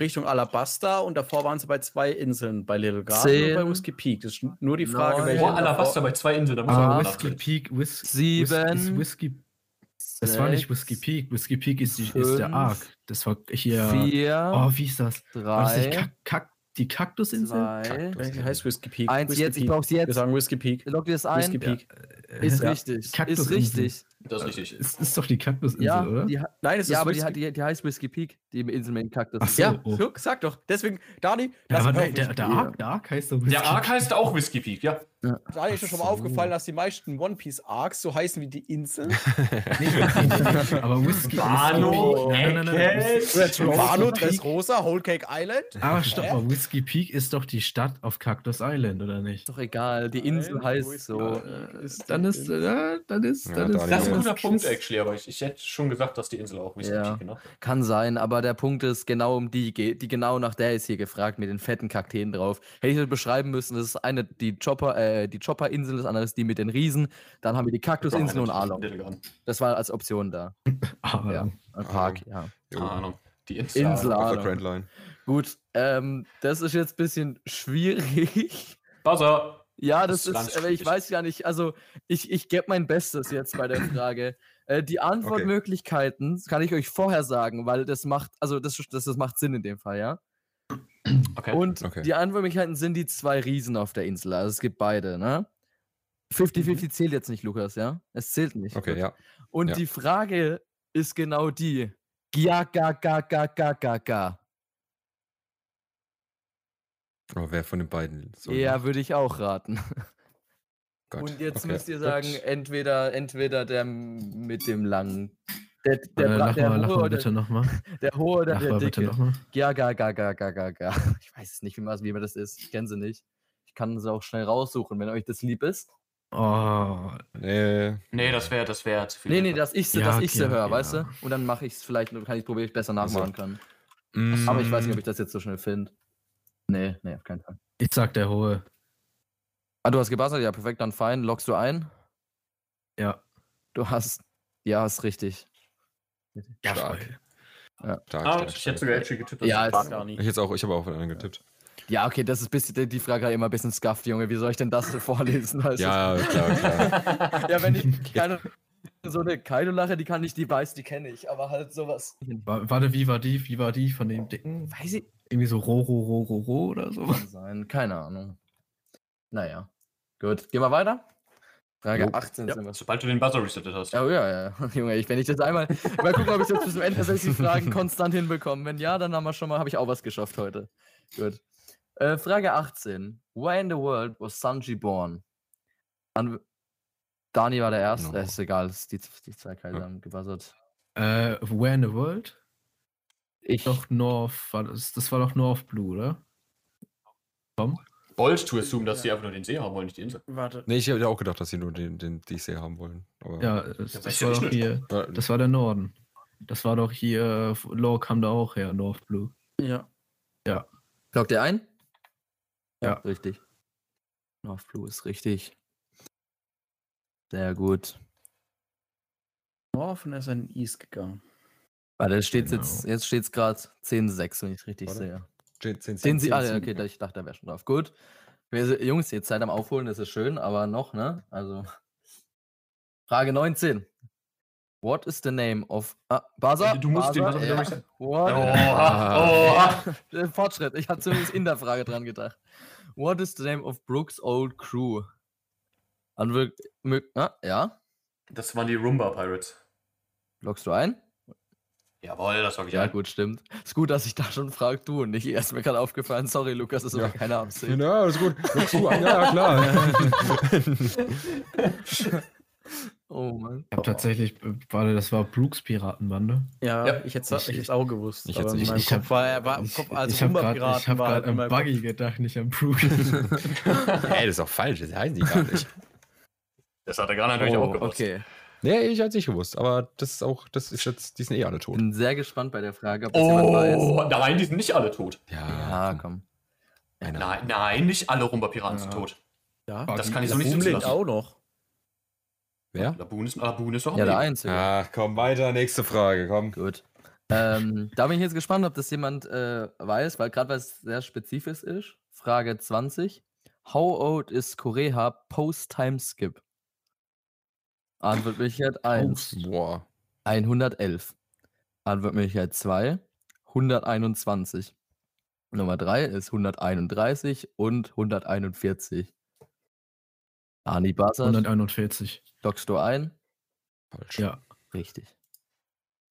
Richtung Alabasta und davor waren sie bei zwei Inseln, bei Little Garden und bei Zehn, Whiskey Peak. Das ist nur die Frage, neun, welche. Davor- Alabasta bei zwei Inseln, da muss Aber man Whiskey. Peak, Whis Sieben, Whiskey. Das war nicht Whiskey Peak. Whiskey Peak ist, die, ist der fünf, Arc. Das war hier. Vier, Oh, wie ist das? War das nicht drei, Kack, Kack, die Kaktusinsel? zwei. Welche heißt Whiskey Peak? Eins Whiskey jetzt, ich Peak. brauch's Wir jetzt. sagen Whiskey Peak. Log dir das ein. Whiskey Peak. Ist Ja. richtig. Ist richtig. Das ist richtig. Ist, ist doch die Kaktusinsel, Ja, oder? die, Nein, es ist ja aber die, Whiskey die, die heißt Whiskey Peak, die Insel dem Kaktus. So. Ja, oh. look, sag doch. Deswegen, Dani, Ja, aber nein, der, der. Arc, der Arc heißt doch Whiskey Der Arc Peak. heißt auch Whiskey Peak, ja. Da ist dir schon mal so. aufgefallen, dass die meisten One Piece Arcs so heißen wie die. Nee, (laughs) nee, aber Whisky. Whisky Whiskey Peak. Dressrosa, Whole Cake Island. Aber stopp mal, Whiskey Peak ist doch die Stadt auf Cactus Island, oder nicht? Ist doch egal, die Insel Nein, heißt Whiskey so. Ist Dann ist, Insel. äh, dann ist, Ja, dann ist. Das ist ein Ja. guter Punkt, actually, aber ich, ich hätte schon gesagt, dass die Insel auch Whiskey Ja. Peak, genau. Kann sein, aber der Punkt ist, genau um die geht, die genau nach der ist hier gefragt, mit den fetten Kakteen drauf. Hätte ich das beschreiben müssen, das ist eine, die Chopper, äh, die Chopper-Insel, das andere ist die mit den Riesen, dann haben wir die Kaktusinsel und Arlong. Das war als Option da. (laughs) Ah, Ja, ein Park, ja. Ahnung. Die Insel. Insel. Ahnung. Grand Line. Gut, ähm, das ist jetzt ein bisschen schwierig. (laughs) Buzzer. Ja, Das das, ist ist, aber ich weiß ja nicht, also ich, ich gebe mein Bestes jetzt bei der Frage. Äh, die Antwortmöglichkeiten kann ich euch vorher sagen, weil das macht, also das, das, das macht Sinn in dem Fall, ja. Okay. Und Okay. die Antwortmöglichkeiten sind die zwei Riesen auf der Insel. Also es gibt beide, ne? 50-50 zählt jetzt nicht, Lukas, ja? Es zählt nicht. Okay, Gut. ja. Und ja. die Frage ist genau die. Gia, ga, ga, ga, ga, ga, ga. Aber wer von den beiden? So, Ja, würde ich auch raten. (laughs) Gott. Und jetzt Okay. müsst ihr sagen, Gut. entweder, entweder der mit dem langen. Der, der, Äh, der, mal, lach hohe mal bitte nochmal. (laughs) der hohe oder Lach der mal bitte dicke. nochmal. Ja, ga, ga, ga, ga, ga, ga. (laughs) Ich weiß es nicht, wie man, wie man das ist. Ich kenne sie nicht. Ich kann sie auch schnell raussuchen, wenn euch das lieb ist. Oh, Nee, Nee, das wäre das wär zu viel. Nee, nee, dass ich sie, Ja, dass ich okay, sie höre, okay, weißt ja. du? Und dann mache ich es vielleicht, dann kann ich probieren, ich besser Also, nachmachen kann. Mm, Aber ich weiß nicht, ob ich das jetzt so schnell finde. Nee, nee, auf keinen Fall. ich sag der Hohe. Ah, du hast gebassert, ja, perfekt, dann fein. Loggst du ein? Ja. Du hast. Ja, ist richtig. Ja, Stark. voll. stark, Ah, stark, ich hätte sogar actually getippt. Ja, war. gar nicht. Ich jetzt auch, ich habe auch einen getippt. Ja, okay, das ist bisschen, die- die Frage immer ein bisschen scuffed, Junge. Wie soll ich denn das so (laughs) vorlesen? Weißt du? Ja, klar, klar. (laughs) ja, wenn ich (laughs) keine, so eine Kaido-Lache, die kann ich, die weiß, die kenne ich, aber halt sowas. Wa- Warte, wie war die? Wie war die von dem Dicken? Weiß ich. Irgendwie so Ro, Ro, Ro, Ro, Ro oder so? Kann sein, keine Ahnung. Naja. Gut, gehen wir weiter. Frage Jo. 18 Ja, sind wir. sobald du den Buzzer resettet hast. Oh ja, ja, (laughs) Junge, ich, wenn ich das einmal. Mal gucken, ob ich das bis zum Ende 60 (laughs) Fragen konstant hinbekomme. Wenn ja, dann haben wir schon mal, habe ich auch was geschafft heute. Gut. Äh, Frage 18. Where in the world was Sanji born? An Dani war der Erste. No. Äh, ist egal, ist die, die zwei Kaiser haben gebuzzert. Äh, Where in the World? Ich. Doch North, war das, das war doch North Blue, oder? Tom? Bold to assume, dass sie einfach nur den See haben wollen, nicht die Insel. Warte. Nee, ich hätte auch gedacht, dass sie nur den, den DC haben wollen. Aber Ja, das, Ja, das war ja doch nicht. hier. Das war der Norden. Das war doch hier, Law kam da auch her, North Blue. Ja. Lockt ihr ein? Ja. Richtig. North Blue ist richtig. Sehr gut. North und er ist in East gegangen. Warte, jetzt steht's Genau. jetzt, jetzt steht's gerade 10-6, wenn ich es richtig Warte. sehe. 10, 10, Den sie, ah, 10, okay, ich dachte, da wäre schon drauf. Gut. Jungs, jetzt Zeit am Aufholen, das ist schön, aber noch, ne? Also. (laughs) Frage 19. What is the name of. Ah, Buzzer? Du musst den Buzzer wieder ja. What? (laughs) Oha, oha. Fortschritt. Ich habe zumindest in der Frage dran gedacht. What is the name of Brooks' old crew? Anwirk. mö- Ah, ja. Das waren die Roomba Pirates. Loggst du ein? Jawohl, das war ich Ja, ein. gut, stimmt. Ist gut, dass ich da schon frag, du und nicht. Erst mir gerade aufgefallen. Sorry, Lukas, das ist Ja. aber keine Absicht. Ja, alles gut. Guckst du an? Ja, klar. (laughs) Oh Mann. Ich habe tatsächlich, warte, das war Brooks Piratenbande. Ja, Ja. ich hätte Ich- ich, es auch gewusst. ich aber meinem Ich Kopf hab- war war im Ich, Kopf als ich habe gerade hab war grad in an Buggy Kopf. gedacht, nicht an Brooks. (laughs) Ey, das ist auch falsch. Das heißen die gar nicht. (laughs) Das hat er gerade natürlich auch Oh, gewusst. okay. Nee, ich hätte nicht gewusst. Aber das ist auch, das ist jetzt, die sind eh alle tot. Bin sehr gespannt bei der Frage, ob das jemand weiß. Oh, nein, die sind nicht alle tot. Ja, komm. Einer. Nein, nein, nicht alle Rumba-Piraten sind Ja. tot. Ja, Das kann ich so nicht lebt lassen. auch noch. Wer? Labun ist, Labun ist doch am Ja, der Leben. Einzige. Ah, komm, weiter. Nächste Frage, komm. Gut. Ähm, da bin ich jetzt gespannt, ob das jemand äh, weiß, weil gerade weil es sehr spezifisch ist. Frage 20. How old is Korea post-time skip? Antwortmöglichkeit 1. Boah. 111. Antwortmöglichkeit 2. 121. Nummer 3 ist 131 und 141. Ani Buzzard, 141. loggst du ein? Falsch. Ja. Richtig.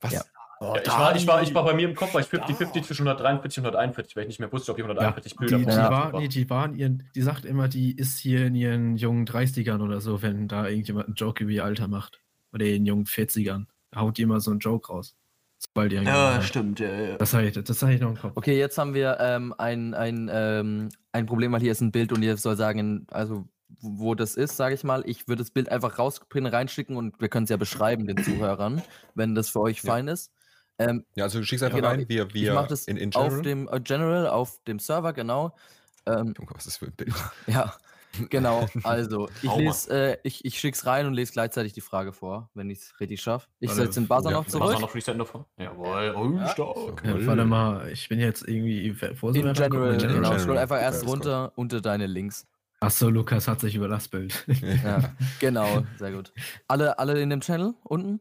Was? Ja. Oh, Ja, ich, war, ich, war, ich war bei mir im Kopf, war ich 50-50 zwischen 143 und 141, weil ich nicht mehr wusste, ob die Ja, 141 die, Bilder die, von Ja. war, nee, die waren ihren, die sagt immer, die ist hier in ihren jungen 30ern oder so, wenn da irgendjemand einen Joke über ihr Alter macht. Oder in den jungen 40ern. Da haut die immer so einen Joke raus. Sobald die Ja, stimmt. Ja, ja. Das habe ich, das hab ich noch im Kopf. Okay, jetzt haben wir ähm, ein, ein, ähm, ein Problem, weil hier ist ein Bild und ihr soll sagen, also wo das ist, sage ich mal. Ich würde das Bild einfach rauspinnen, reinschicken und wir können es ja beschreiben den Zuhörern, wenn das für euch Ja. fein ist. Ähm, Ja, also du schickst einfach Genau, rein, wir, ich wir mache das in, in auf General. dem äh, General, auf dem Server, genau. Ähm, Junge, was ist das für ein Bild? (laughs) ja, genau. (laughs) Also, ich lese, äh, ich, ich schick's rein und lese gleichzeitig die Frage vor, wenn ich es richtig schaffe. Ich setze den Buzzer ja, noch zurück. noch Resend davor? Jawohl, oh, Ja. stark. Ja, warte mal, ich bin jetzt irgendwie. Sind In da? Guck mal, General, General. genau. Scroll einfach erst runter unter deine Links. Achso, Lukas hat sich über das Bild. Ja, genau, sehr gut. Alle, alle in dem Channel unten?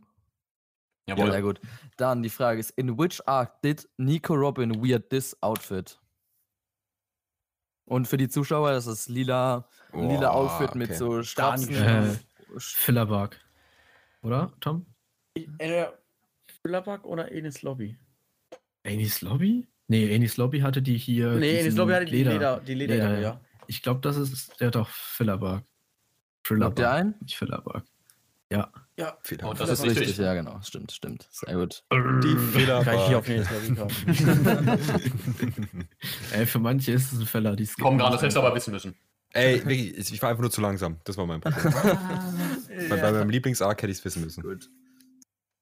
Jawohl. Sehr gut. Dann die Frage ist: In which arc did Nico Robin wear this outfit? Und für die Zuschauer, das ist lila, ein lila Outfit mit okay. so Strapsen. Äh, Fillerbark. Oder, Tom? Äh, Füllerbug oder Enis Lobby? Anis Lobby? Nee, Anis Lobby hatte die hier. nee, Enis Lobby hatte die Leder. Leder, die Lederjacke, Leder, ja. Ich glaube, das ist der doch Fillerberg. Lockt Fillerberg. ihr ein? Nicht Fillerberg. Ja, Fehler. Oh, Das, Das ist richtig, richtig. ja, genau. Stimmt, stimmt. Sehr gut. Die Fehler. kann ich hier auf. (laughs) Ey, für manche ist es ein Feller, die Komm, gerade, das hättest du aber wissen müssen. Ey, wirklich, ich war einfach nur zu langsam. Das war mein Problem. (laughs) bei, bei meinem Lieblings-Arc hätte ich es wissen müssen. Gut.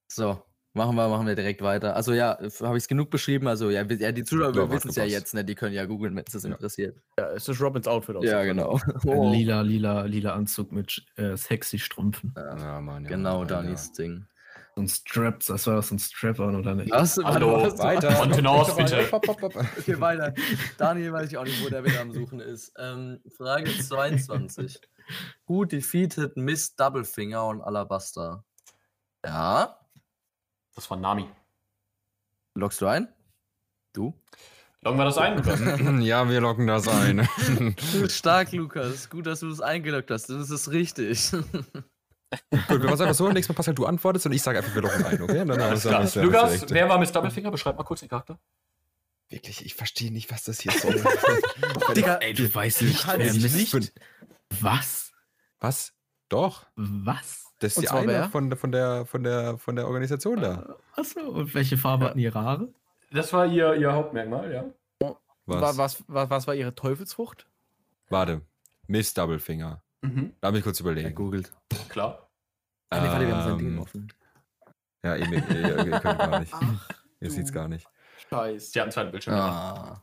So, machen wir, machen wir direkt weiter. Also ja, habe ich es genug beschrieben. Also ja, die Zuschauer Ja, wissen es ja jetzt, ne? Die können ja googeln, wenn es das Ja. interessiert. Ja, es ist Robins Outfit aus. Ja, genau. (laughs) Ein lila, lila, lila Anzug mit äh, sexy Strümpfen. Ja, Mann, ja. Genau. Danis Ding. So ein Strap, das war so ein Strap-on oder nicht? Was? Hallo, was? Weiter. Bitte. Hopp, hopp, hopp. Okay, weiter. Daniel weiß ich auch nicht, wo der wieder am Suchen ist. Ähm, Frage 22. Who (laughs) defeated Miss Doublefinger und Alabaster? Ja. Das war Nami. Loggst du ein? Du? Loggen wir das ein, Lukas? (laughs) Ja, wir locken das ein. Stark, Lukas. Gut, dass du das eingeloggt hast. Das ist richtig. Gut, wir machen einfach so. Nächstes Mal, Pascal, du antwortest und ich sage einfach, wir locken ein, okay? Dann Alles haben wir klar. es- haben wir es Lukas, wer war Miss Doublefinger? Beschreib mal kurz den Charakter. Wirklich, ich verstehe nicht, was das hier soll. (laughs) Digga, Ey, du weißt nicht, wer nicht- Mist. Was? Was? Doch. Was? Das ist Und die zwar eine wer? von, von, der, von, der, von der Organisation da. Achso, und welche Farbe hatten ihre Haare? Das war ihr, ihr Hauptmerkmal, ja. Was? was, was, was, was war ihre Teufelsfrucht? Warte. Miss Doublefinger. Mhm, Da habe ich kurz Er überlegt. googelt. klar. Ah, nee, warte, wir haben sein Ding Ähm, offen. Ja, ihr, ihr, ihr, könnt gar nicht. Ach, Ihr seht's gar nicht. Scheiße. Sie haben einen zweiten Bildschirm. Ah.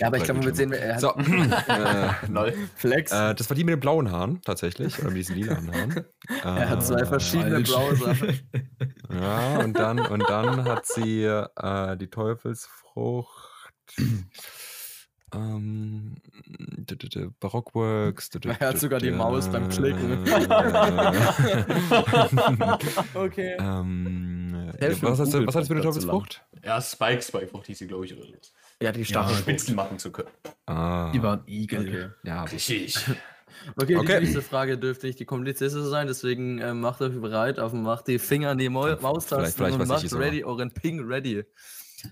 Ja, aber ich glaube, man wird sehen, er hat So. (laughs) äh, Lol. Flex. äh, das war die mit den blauen Haaren, tatsächlich. Oder mit diesen lilanen Haaren. (laughs) er hat zwei Äh, verschiedene falsch. Browser. Ja, und dann, und dann hat sie äh, die Teufelsfrucht. (clears throat) Ähm, d- d- d- Barockworks. d- d- Er hat d- sogar die Maus beim Klicken. (laughs) Okay. ähm, ja, was, hast du, was hast du für eine Teufelsfrucht? Ja, Spike, Spike, Frucht hieß sie, glaube ich, oder so. Ja, die Ja, Stachel. Spitzen machen zu können. Ah, Die waren Igel. Okay. ja, Richtig. Okay, (laughs) Okay. die nächste Frage dürfte nicht die komplizierteste sein, deswegen ähm, macht euch bereit, auf, macht die Finger an die vielleicht und macht ready, euren Ping ready.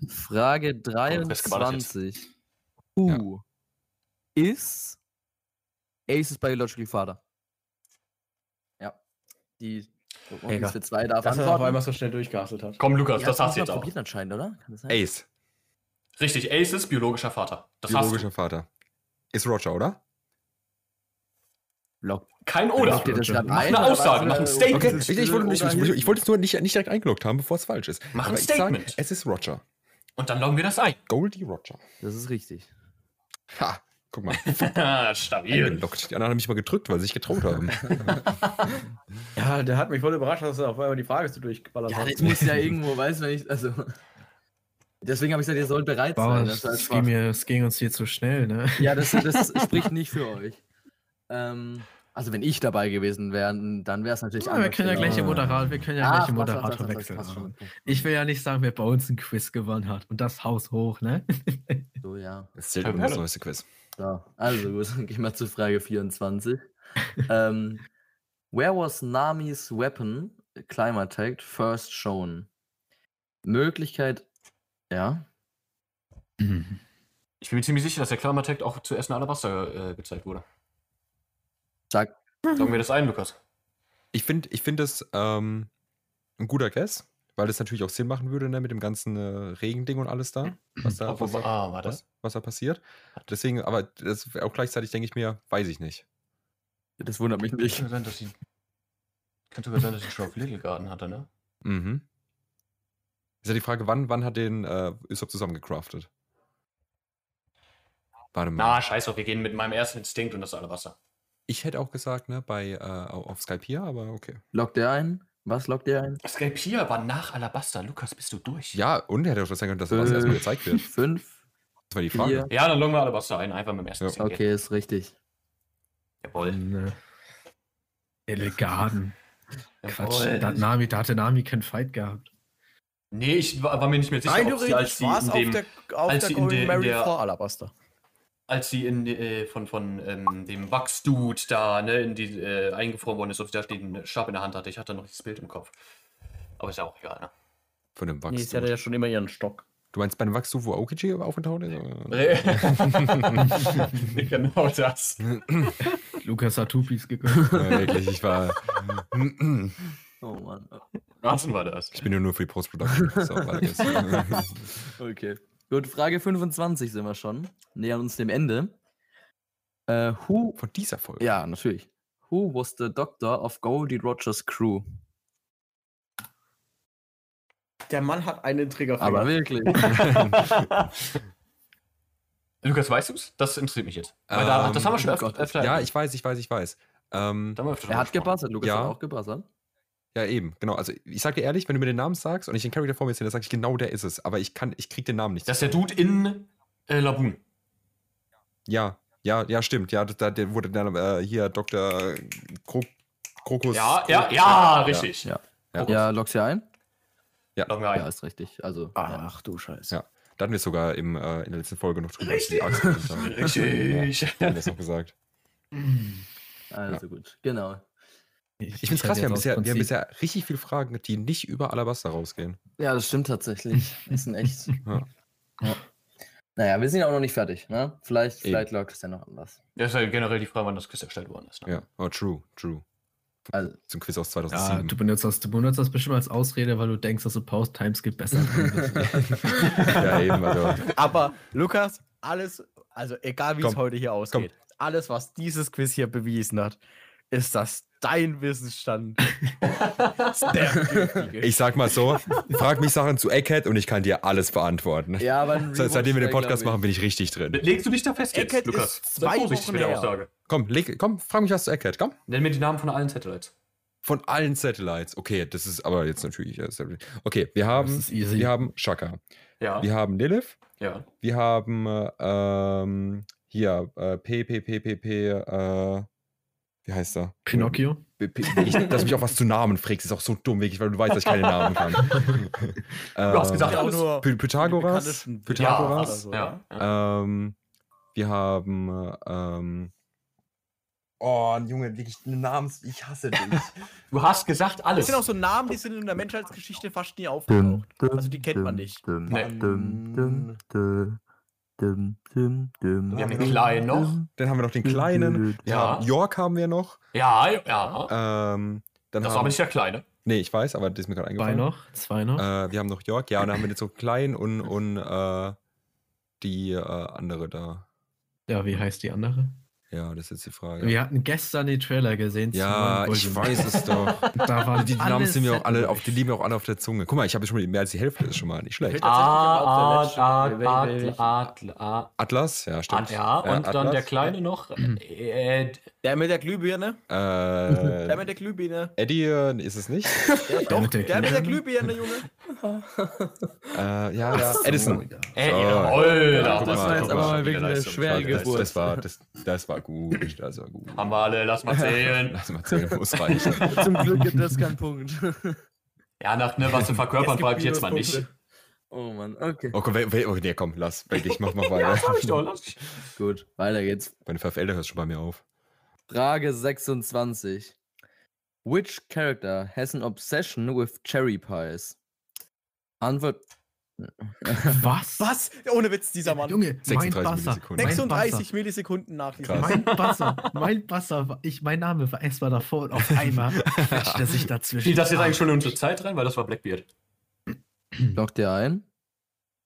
Frage fest gewartet jetzt. 23. Who is Aces Biological Father? Ja. Die für zwei darf Dass er auf einmal so schnell durchgehasselt hat. Komm, Lukas, Ihr das hast du jetzt auch. probiert anscheinend, oder? Kann das sein? Ace, Richtig, Ace ist biologischer Vater. Das biologischer hast Vater. Ist Roger, oder? Lock. Kein Oder. Habt ihr das Mach ein, eine Aussage, mach ein Statement. Okay, ich, wollte, ich, oder ich, ich wollte es nur nicht, nicht direkt eingeloggt haben, bevor es falsch ist. Mach ein Aber ich sag, Statement. es ist Roger. Und dann loggen wir das ein. Goldie Roger. Das ist richtig. Ha, guck mal. (laughs) Stabil. Eingeloggt. Die anderen haben mich mal gedrückt, weil sie sich getraut haben. (laughs) Ja, der hat mich voll überrascht, dass er auf einmal die Frage so durchgeballert Ja, hat. das muss ja irgendwo, weißt du, wenn ich, also. Deswegen habe ich gesagt, ihr sollt bereit Boah, sein. es, Das schwach. ging mir, es ging uns hier zu schnell, ne? Ja, das, das (laughs) spricht nicht für euch. Ähm, also wenn ich dabei gewesen wäre, dann wäre es natürlich Ja, wir können ja gleich im Ah. Moderator, wir können ja Ah, gleich im Moderator wechseln. Ich will ja nicht sagen, wer bei uns ein Quiz gewonnen hat. Und das Haus hoch, ne? So, ja. Das zählt immer das neueste Quiz. So, also gut, dann gehen wir zu Frage 24. (laughs) ähm, where was Namis weapon, Climatecht, first shown? Möglichkeit, ja. Ich bin mir ziemlich sicher, dass der Climatecht auch zuerst in Alabaster äh, gezeigt wurde. Sag, Loggen wir das ein, Lukas. Ich finde ich find das ähm, ein guter Guess, weil das natürlich auch Sinn machen würde, ne, mit dem ganzen äh, Regending und alles da, was da, was, ah, warte. was, was da passiert. Deswegen, aber das auch gleichzeitig denke ich mir, weiß ich nicht. das wundert mich nicht. Könnte sein, dass sie. Könnte sogar sein, dass sie schon auf Little Garden hatte, ne? Mhm. Ist ja die Frage, wann, wann hat den äh, Usopp zusammengecraftet? Warte mal. Na, scheiß auf, wir gehen mit meinem ersten Instinkt und das ist Alabaster. Ich hätte auch gesagt, ne, bei äh, au- auf Skype hier, aber okay. Lockt ihr ein? Was lockt ihr ein? Skype hier war nach Alabaster. Lukas, bist du durch? Ja, und er hätte auch das sein können, dass das Äh, erstmal gezeigt wird. Fünf? Das war die vier. Frage. Ja, dann loggen wir Alabaster ein. Einfach mit dem ersten Ja. Okay, ist richtig. Jawohl. Ne. Elegaden. Quatsch. Jawohl. Da, hat Nami, da hatte Nami keinen Fight gehabt. Nee, ich war, war mir nicht mehr sicher, Rein ob sie, als sie war es in auf dem, der, auf als der in Golden der- in Mary der- vor Alabaster. Als sie in äh, von, von ähm, dem Wachsdude da, ne, in die äh, eingefroren worden ist, ob sie da steht, einen Stab in der Hand hatte. Ich hatte noch dieses Bild im Kopf. Aber ist ja auch egal, ne? von dem Nee, Wachs. sie hatte ja schon immer ihren Stock. du meinst bei dem Wachstuch, wo Aokiji aufgetaucht ist? (laughs) genau das. (laughs) Lukas hat Tupis gekauft. ja, wirklich, ich war. Oh Mann. Was war das? Ich bin ja nur für die Post-Production. (laughs) Okay. Gut, Frage 25 sind wir schon. Nähern uns dem Ende. Äh, who. Von dieser Folge. Ja, natürlich. Who was the doctor of Goldie Rogers crew? Der Mann hat einen Triggerfinger. Aber wirklich. (laughs) Lukas, weißt du's? Das interessiert mich jetzt. Weil da, das haben wir schon oh öfter. Öfter Ja, ich weiß, ich weiß, ich weiß. Ähm, Da haben wir öfter er hat gebuzzert. Lukas Ja. hat auch gebuzzert. Ja, eben, genau. Also, ich sag dir ehrlich, wenn du mir den Namen sagst und ich den Charakter vor mir sehe, dann sag ich genau, der ist es. Aber ich kann, ich krieg den Namen nicht. Das ist der Dude in äh, Laboon. ja, ja, ja, stimmt. Ja, da der wurde dann äh, hier Dr. Kro Krokus. Ja, ja, ja, richtig. Ja. Ja. Ja, lockst du ein? Wir Ja, ein. ist richtig. Also. ja. Ach du Scheiße. Ja. Da hatten wir sogar im, äh, in der letzten Folge noch drüber. Richtig. (laughs) Richtig. Da haben wir es noch gesagt. Also gut. Genau. Ich finde es krass, wir haben, bisher, wir haben bisher richtig viele Fragen, die nicht über Alabaster rausgehen. Ja, das stimmt tatsächlich. (laughs) Das sind echt. (laughs) Ja. ja. Naja, wir sind ja auch noch nicht fertig, ne? Vielleicht, Eben. vielleicht läuft es ja noch anders. Das ist ja generell die Frage, wann das Quiz erstellt worden ist. Ne? Ja, oh, true, true. Also, Zum Quiz aus Ja, 2007. du benutzt, das, du benutzt das bestimmt als Ausrede, weil du denkst, dass du Post-Timeskip besser (laughs) ja, eben, also. Aber Lukas, alles, also egal wie es Komm, heute hier ausgeht, alles, was dieses Quiz hier bewiesen hat, ist, dass dein Wissensstand (laughs) ist. Ich sag mal so, frag mich Sachen zu Egghead und ich kann dir alles beantworten. ja, aber ein Se- Seitdem wir den Podcast machen, bin ich richtig drin. Legst du dich da fest jetzt, Eckert Lukas? ist zwei vorsichtig Wochen mit der her. Aussage. Komm, leg, komm, frag mich was zu Egghead, komm. Nenn mir die Namen von allen Satellites. Von allen Satellites. Okay, das ist aber jetzt natürlich. äh. Okay, wir haben, ist easy. wir haben Shaka. Ja. Wir haben Lilith. ja. Wir haben äh, ähm, hier äh, P, P, P, P, P, äh, wie heißt er? Pinocchio? Ich, dass du mich auch was zu Namen fragst, ist auch so dumm, wirklich, weil du weißt, dass ich keine Namen kann. (laughs) Du hast gesagt, Ähm, alles. nur Py- Pythagoras. Pythagoras. Ja, Ja. Ähm, wir haben, äh, ähm, oh, Junge, wirklich Namens, ich hasse dich. (laughs) Du hast gesagt Das alles. sind auch so Namen, die sind in der Menschheitsgeschichte fast nie aufgetaucht. Also die kennt man nicht. Nee. Wir Wir haben den Kleinen noch. Dann haben wir noch den Kleinen. Ja. haben, York haben wir noch. Ja, ja. Ähm, dann Das war haben, aber nicht der Kleine. Nee, ich weiß, aber das ist mir gerade Zwei eingefallen. noch? Zwei noch? Äh, wir haben noch York, ja, und dann haben wir jetzt so klein und, und äh, die äh, andere da. ja, wie heißt die andere? Ja, das ist jetzt die Frage. Wir hatten gestern die Trailer gesehen. ja, ich weiß es (laughs) doch. Da waren Die, die Namen sind mir auch alle, auf, die liegen mir auch alle auf der Zunge. Guck mal, ich habe schon mehr als die Hälfte, ist schon mal nicht schlecht. Der Ah, ah, Adler, Atlas, ja, Ah, stimmt. ja, und dann der Kleine noch. (clears throat) Äh, Der mit der Glühbirne? (laughs) Der Äh, mit der Glühbirne? Eddie ist es nicht. Der, doch, mit der der der? Glühbirne, Junge. Äh, ja, (laughs) ja, Edison. äh, So. jawohl, Ja, das mal, war jetzt aber mal. mal wirklich eine schwere Das, Geburt. das, war, das, das war gut. Das war gut. Haben wir alle, lass mal zählen. (laughs) Lass mal zählen, muss reichen. (laughs) Zum Glück gibt es keinen Punkt. Ja, nach ne, was zu verkörpern, Es ich jetzt mal nicht. Oh Mann, okay. Oh, komm, we, we, oh, nee, komm, lass. Ich mach, mach Ja, weiter. das hab ich doch. Lass ich. Gut, weiter geht's. Meine VfL hört schon bei mir auf. Frage 26. Which character has an obsession with cherry pies? Antwort. Was? Was? Ohne Witz, dieser Mann. Junge, mein 36 Buzzer. Millisekunden. Mein 36 Buzzer. Millisekunden nach. Mein Buzzer, mein Buzzer, war- ich, mein Name war erstmal davor und auf (laughs) einmal quetscht er sich dazwischen. Spielt das jetzt eigentlich schon in unsere Zeit rein, weil das war Blackbeard. Lockt ihr ein?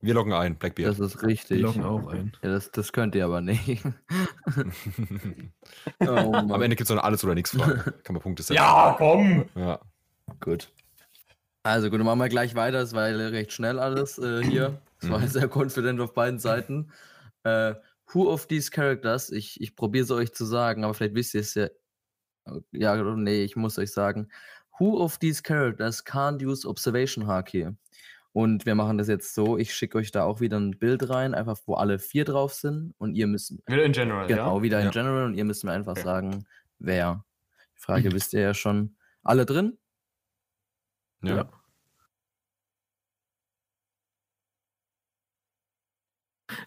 Wir loggen ein, Blackbeard. Das ist richtig. loggen auch ein. Ja, das, das könnt ihr aber nicht. oh. (laughs) Am Ende gibt es noch eine Alles- oder Nichts-Frage. Kann man Punkte setzen. Ja, komm! ja. Gut. Also gut, dann machen wir gleich weiter. Es war ja recht schnell alles äh, hier. Es war Mhm. sehr confident auf beiden Seiten. Äh, who of these characters, ich, ich probiere es euch zu sagen, aber vielleicht wisst ihr es ja. Ja, nee, ich muss euch sagen. Who of these characters can't use Observation Haki? Und wir machen das jetzt so, ich schicke euch da auch wieder ein Bild rein, einfach wo alle vier drauf sind und ihr müsst, Wieder in General, genau, ja? wieder in Ja. General und ihr müsst mir einfach Okay. sagen, wer. Die Frage wisst ihr ja schon. Alle drin? Ja. Ja.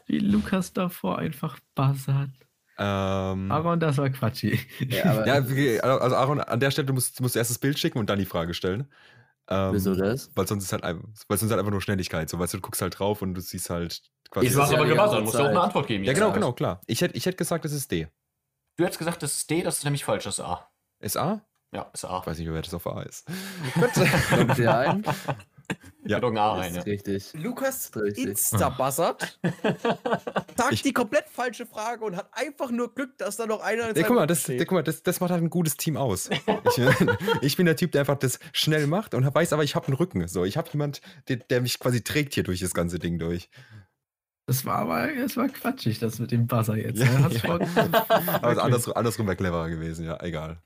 Wie Lukas davor einfach buzzert. Ähm, Aaron, das war Quatschi. Ja, (laughs) ja, wie- also Aaron, an der Stelle musst, musst du erst das Bild schicken und dann die Frage stellen. Ähm, Wieso das? Weil sonst ist halt, weil sonst halt einfach nur Schnelligkeit. So, weißt du, du guckst halt drauf und du siehst halt quasi. Jetzt ist war es aber gebuzzert, musst du auch eine. Antwort geben. ja, genau, genau, klar. Ich hätte ich hätt gesagt, das ist D. Du hättest gesagt, das ist D, das ist nämlich falsch, das ist A. Ist A? Ja, ist A. Ich weiß nicht, wer das auf A ist. (laughs) Kommt dir ein? Ja. Ein A Das ja. richtig. Lukas Richtig. Insta-buzzert, (laughs) sagt die komplett falsche Frage und hat einfach nur Glück, dass da noch einer in seinem guck mal, das, ja, guck mal das, das macht halt ein gutes Team aus. Ich, (laughs) ich bin der Typ, der einfach das schnell macht und weiß aber, ich habe einen Rücken. So, ich habe jemand, der, der mich quasi trägt hier durch das ganze Ding durch. Das war aber, es war quatschig, das mit dem Buzzer jetzt. Ja, ne? Ja. Aber wirklich. andersrum, andersrum wäre cleverer gewesen, ja, egal.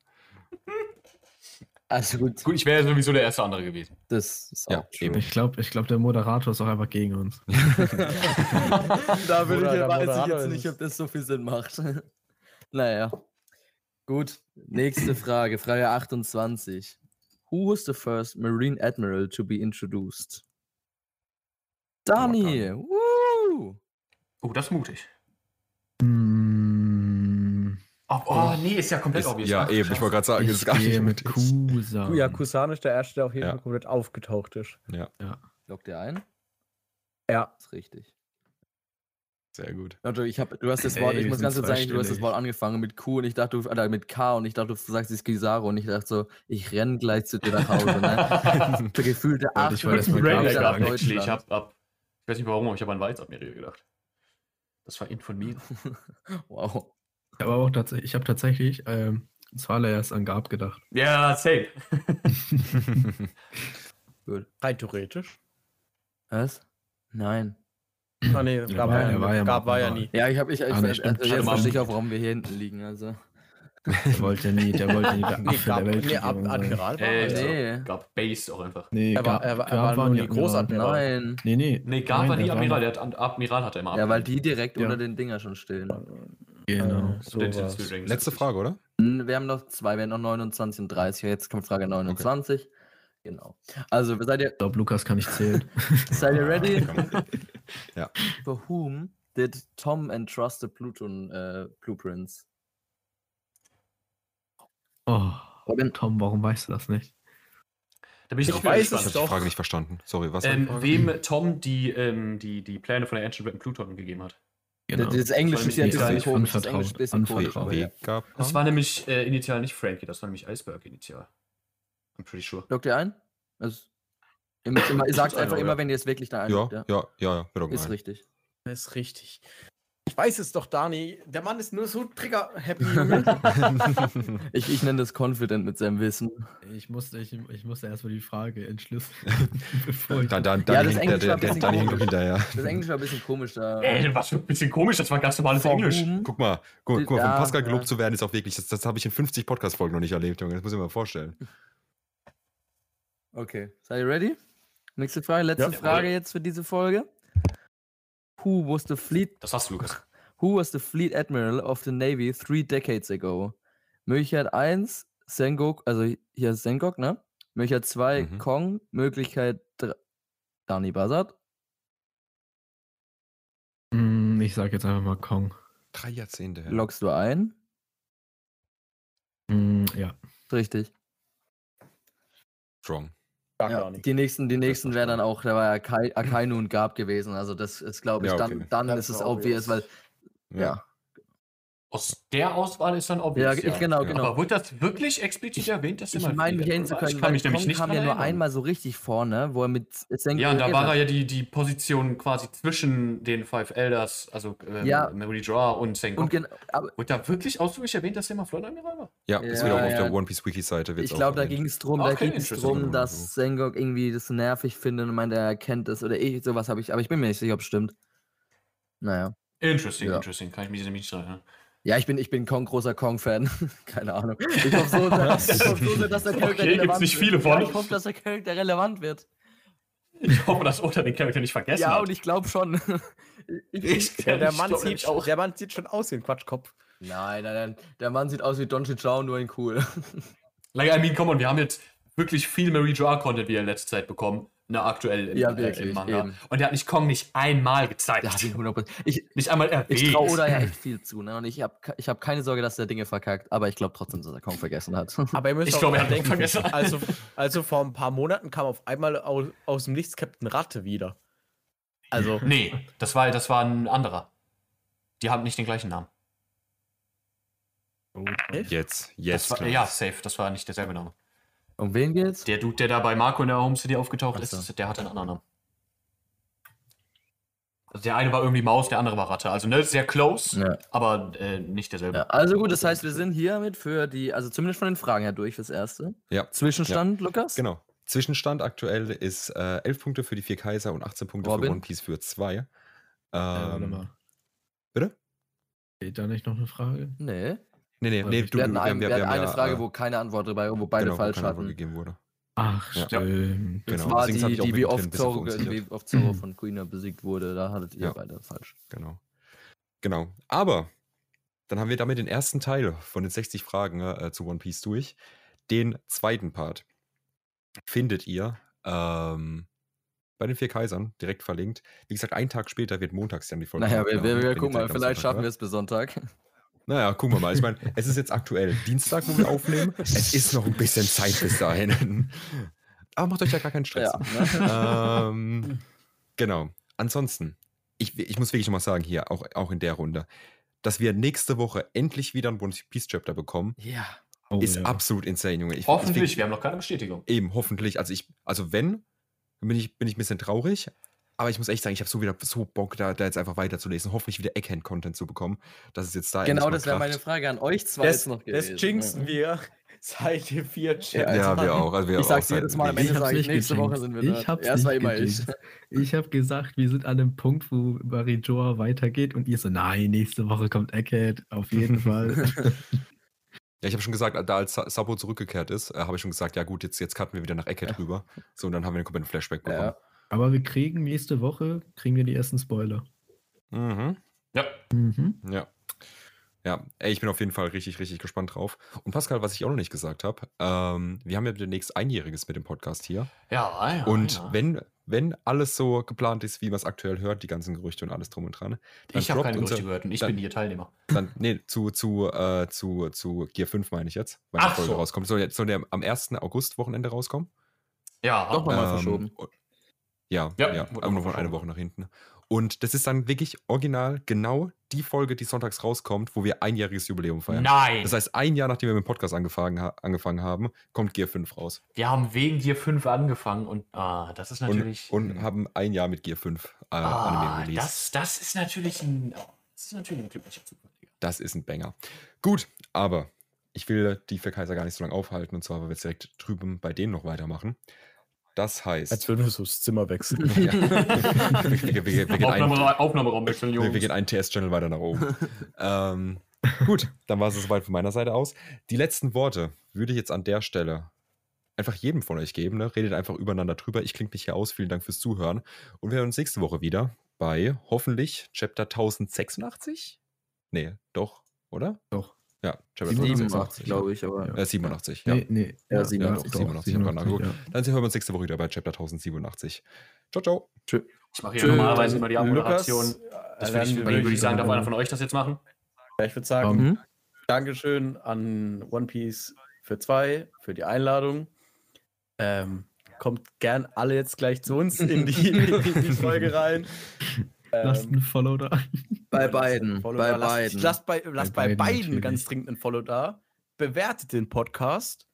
Also gut, Gut, ich wäre sowieso der erste andere gewesen. das ist Ja, auch true. Ich glaube, ich glaub, der Moderator ist auch einfach gegen uns. (laughs) Da Oder ich, weiß ich jetzt nicht, ob das so viel Sinn macht. (laughs) naja. Gut, nächste Frage, Frage 28. Who was the first Marine Admiral to be introduced? Dani! Woo! Oh, das ist mutig. Hm, Oh, oh nee, ist ja komplett Ist, obvious. ja, Ach, eben, ich wollte gerade sagen, das ich ist gar nicht mit mit Kusa. Ja, Kusan ist der Erste, der auf jeden Ja. Fall komplett aufgetaucht ist. Lockt ihr ein? Ja. ist richtig. Sehr gut. Also ich hab, du hast das Ey, Wort, ich wir muss ganz kurz sagen, du hast das. Wort angefangen mit Q und ich dachte, du, oder mit K und ich dachte, du sagst es Gisaro und ich dachte so, ich renn gleich zu dir nach Hause, ne? (laughs) Gefühlte Ja, acht ich wollte Ich erst mal Brain Graf Lag sagen. gehabt, actually. Ich hab ab. Ich weiß nicht warum, aber ich habe an Weißadmiral gedacht. Das war in von (laughs) Wow. Aber auch tatsächlich, ich habe tatsächlich ähm, zuallererst an Gab gedacht. Ja, safe. (laughs) Rein theoretisch. Was? Nein. Ah, nee, Ja, gab, war- ja, war ja gab war ja nie. Ja, ich habe ich, ich Ah, nee, also stimmt. jetzt verstehe ich auch, warum wir hier hinten liegen. Also. (laughs) Der wollte nie, der wollte nie der Nee, Affe gab, der Welt. nee, Ab Admiral war Äh, er. so. Nee. Gab Base auch einfach. Nee, Er war- Gab- er war- er Gab war nur nie. Großadmiral. Nein. Nee, nee. Nee, Gab Nein, war nie Admiral, der hat Admiral hat er immer. Ja, weil die direkt Ja. unter den Dinger schon stehen. Genau. Äh, so Letzte. Frage, oder? Wir haben noch zwei, wir haben noch 29 und 30. Jetzt kommt Frage 29. Genau. Also, seid ihr, Ich glaube, Lukas kann nicht zählen. (laughs) seid ihr ready? (laughs) Ja. For whom did Tom entrust the Pluton uh, blueprints? Oh, Robin, Tom, warum weißt du das nicht? Da bin ich, Ich auch weiß Ich es habe gespannt. die doch. Frage nicht verstanden. Sorry, was? die Ähm, wem Tom die, ähm, die, die Pläne von der Ancient Red Pluton gegeben hat. Genau. das Englisch Soll ist ja ein bisschen nicht komisch. Das anvertraut- Englisch ist ein bisschen komisch. Das war nämlich äh, initial nicht Frankie, das war nämlich Iceberg initial. I'm pretty sure. Lockt ihr ein? Also, ihr sagt einfach immer, wenn ihr es wirklich da Ja, einloggt. ja, Ja. ja, ja, Ist ein. richtig. Ist richtig. Ich weiß es doch, Dani. Der Mann ist nur so trigger-happy. (laughs) Ich, ich nenne das confident mit seinem Wissen. Ich musste, ich, ich musste erstmal die Frage entschlüsseln, (laughs) bevor ich. Dann, dann, Ja, dann das Englisch war ein bisschen dann komisch. hinterher. Das Englisch war ein bisschen komisch da. Ey, was für ein bisschen komisch, das war ganz normales Englisch. Guck mal, guck, guck mal, Ja, von Pascal gelobt zu werden, ist auch wirklich, das, das habe ich in 50 Podcast-Folgen noch nicht erlebt, Junge. Das muss ich mir mal vorstellen. Okay. Seid ihr ready? Nächste Frage, letzte Ja. Frage jetzt für diese Folge. Who was the fleet Das hast du, Lukas. Who was the fleet admiral of the Navy three decades ago? Möglichkeit 1, Sengok, also hier ist Sengok, ne? Möglichkeit 2, Mhm. Kong. Möglichkeit 3, Dani Bazard. Hm, ich sag jetzt einfach mal Kong. Drei Jahrzehnte her. Loggst du ein? Hm, ja. Richtig. Strong. Gar Ja, gar nicht. die nächsten, die nächsten wären dann auch, da war ja Kai, Akainu und Gab gewesen. Also das ist, glaube ich, Ja, dann, okay. dann Das ist es obvious, weil, obvious. ja. Aus der Auswahl ist dann Ja, obvious. ich, genau, Ja. genau. Aber wurde das wirklich explizit erwähnt, dass Ich meine, mich Flieder erinnern zu war? können, Ich kann mich nämlich Kong nicht kam mehr ja nur einmal so richtig vorne, wo er mit Sengoku Ja, und da war er ja die, die Position quasi zwischen den Five Elders, also ähm, Ja. Memory Draw und Sengoku. Und gen- aber Wurde da wirklich ausdrücklich erwähnt, dass er mal Admiral war? Ja, ist Ja, wieder auch auf ja. der One Piece Wiki-Seite. wird's ich glaube, da ging es drum, da ging es drum, dass Sengok irgendwie das nervig findet und meint, er kennt es oder ich, sowas habe ich, aber ich bin mir nicht sicher, ob es stimmt. Naja. Interesting, Ja. interesting. Kann ich mich nämlich nicht erinnern. Ja, ich bin, ich bin Kong großer Kong-Fan. (laughs) Keine Ahnung. Ich hoffe so, (laughs) dass, ich hoffe so sehr, dass der Charakter Okay, gibt's relevant nicht wird. viele von. Ja, ich hoffe, dass der Charakter relevant wird. Ich hoffe, dass Oda den Charakter nicht vergessen Ja, hat. und ich glaube schon. (laughs) Ich, Ich- Ja, der, ich Mann sieht, auch. der Mann sieht schon aus wie ein Quatschkopf. nein, nein, nein. Der Mann sieht aus wie Don Chao, nur in cool. Like, I mean, come on, wir haben jetzt wirklich viel Mary Draw Content wieder in letzter Zeit bekommen. Ne, aktuell im, Ja, äh, wirklich, im Manga. eben. Und der hat nicht Kong nicht einmal gezeigt. Der hat ihn 100%. Ich, nicht einmal erwähnt. ich traue Oda ja (laughs) echt viel zu, ne? Und ich habe ich hab keine Sorge, dass der Dinge verkackt, aber ich glaube trotzdem, dass er Kong vergessen hat. (laughs) Aber ihr müsst Ich glaube, er hat denken, vergessen. also, also vor ein paar Monaten kam auf einmal aus, aus dem Nichts Captain Ratte wieder. Also, Nee, das war, das war ein anderer. Die haben nicht den gleichen Namen. Jetzt, Das jetzt. war, ja, safe, das war nicht derselbe Name. Um wen geht's? Der Dude, der da bei Marco in der Home City aufgetaucht Ach so. ist, der hatte einen anderen Namen. Also der eine war irgendwie Maus, der andere war Ratte. Also ne, sehr close, Ja. aber äh, nicht derselbe. Ja, also gut, das heißt, wir sind hiermit für die, also zumindest von den Fragen her durch fürs Erste. Ja. Zwischenstand, Lukas? Genau. Zwischenstand aktuell ist äh, 11 Punkte für die vier Kaiser und 18 Punkte Robin? für One Piece für 2. Äh, warte Ähm, mal. bitte? Steht da nicht noch eine Frage? Nee. Nee, nee, Wir nee, hatten Wir hatten, ein, wir hatten eine ja, Frage, äh, wo keine Antwort dabei war, wo beide genau, wo falsch keine Antwort hatten. gegeben wurde. Ach, Ja. stimmt. Das Genau, war deswegen die, die wie oft Zorro, wie oft Zorro von Queen besiegt wurde. Da hattet ihr Ja. beide falsch. Genau. Genau. Aber dann haben wir damit den ersten Teil von den 60 Fragen äh, zu One Piece durch. Den zweiten Part findet ihr ähm, bei den vier Kaisern, direkt verlinkt. Wie gesagt, einen Tag später wird montags dann die Folge. Naja, wir, wir, wir gucken mal, vielleicht schaffen wir es bis Sonntag. Naja, gucken wir mal. Ich meine, es ist jetzt aktuell Dienstag, wo wir aufnehmen. Es ist noch ein bisschen Zeit bis dahin. Aber macht euch ja gar keinen Stress. Ja, ne? ähm, genau. Ansonsten, ich, ich muss wirklich noch mal sagen, hier, auch, auch in der Runde, dass wir nächste Woche endlich wieder ein One Piece Chapter bekommen, ja. Oh, ist ja. absolut insane, Junge. Ich, Hoffentlich, Ich, wir haben noch keine Bestätigung. eben, hoffentlich. Also ich, also wenn, dann bin ich, bin ich ein bisschen traurig. Aber ich muss echt sagen, ich habe so wieder so Bock, da, da jetzt einfach weiterzulesen. Hoffentlich wieder Eckhand-Content zu bekommen. Dass es jetzt da Genau, das wäre meine. Frage an euch zwei das, jetzt noch das gewesen. jinxen ja. wir (laughs) seit den vier Chapters. Ja, wir auch. Also wir Ich auch sag's jedes Mal am Ende, Ich sage ich, nächste Woche sind wir Ich da. hab's Erst war nicht immer ich. Ich habe gesagt, wir sind an einem Punkt, wo Marijoa weitergeht und ihr so, nein, nächste Woche kommt Egghead, auf jeden (laughs) Fall. (laughs) Ja, ich habe schon gesagt, da als Sa- Sabo zurückgekehrt ist, äh, habe ich schon gesagt, ja gut, jetzt, jetzt cutten wir wieder nach Eckhead rüber. So, und dann haben wir einen kompletten Flashback bekommen. Ja. Aber wir kriegen nächste Woche, kriegen wir die ersten Spoiler. Mhm. Ja, Mhm. Ja. Ja, ey, ich bin auf jeden Fall richtig, richtig gespannt drauf. Und Pascal, was ich auch noch nicht gesagt habe, ähm, wir haben ja demnächst Einjähriges mit dem Podcast hier. ja, ja. und ja. wenn, wenn alles so geplant ist, wie man es aktuell hört, die ganzen Gerüchte und alles drum und dran, dann ich habe keine unser- Gerüchte gehört und ich dann- bin hier Teilnehmer. Dann, nee, zu, zu, äh, zu, zu Gear 5 meine ich jetzt, weil die Ach Folge so. rauskommt. Soll, jetzt- soll der am 1. August-Wochenende rauskommen? Ja, Doch mal Ähm, verschoben. Und- Ja, Ja, ja, wurde aber nur noch von eine verschoben. Woche nach hinten. Und das ist dann wirklich original genau die Folge, die sonntags rauskommt, wo wir einjähriges Jubiläum feiern. Nein, Das heißt, ein Jahr nachdem wir mit dem Podcast angefangen, ha angefangen haben, kommt Gear 5 raus. wir haben wegen Gear 5 angefangen und ah, das ist Und, natürlich. und haben ein Jahr mit Gear 5 äh, ah, Anime released. das, das ist natürlich ein. Das ist natürlich ein glücklicher Zufall. Das ist ein Banger. Gut, aber ich will die für Kaiser gar nicht so lange aufhalten und zwar, weil wir jetzt direkt drüben bei denen noch weitermachen. Das heißt, Als würden wir so das Zimmer wechseln. ja, wir, wir, wir, wir, gehen ein, Aufnahmera Aufnahmeraum wechseln, wir, Jungs. wir gehen einen TS-Channel weiter nach oben. (laughs) ähm, gut, dann war es soweit von meiner Seite aus. Die letzten Worte würde ich jetzt an der Stelle einfach jedem von euch geben. Ne? Redet einfach übereinander drüber. Ich klinge mich hier aus. Vielen Dank fürs Zuhören. Und wir hören uns nächste Woche wieder bei hoffentlich Chapter 1086? Nee, doch, oder? Doch. Ja, Chapter 87, 1086. glaube ich, aber. Äh, 87, ja. Nee, nee. Ja, Ja, 87. doch, 87, ich hab grad nachgeguckt. ja. Dann hören wir uns nächste Woche wieder bei Chapter 1087. Ciao, ciao. Ich mache hier Tschö, normalerweise immer die Abmoderation. Das äh, würde ich, dann würde ich sagen, darf einer von euch das jetzt machen? Ja, ich würde sagen, Ähm, Mhm. Dankeschön an One Piece für zwei, für die Einladung. Ähm, kommt gern alle jetzt gleich zu uns in die, in die (laughs) Folge rein. Lasst Ähm, ein Follow da. Bei beiden. Bei beiden. Lasst bei, lasst bei, beiden ganz dringend ein Follow da. Bewertet den Podcast.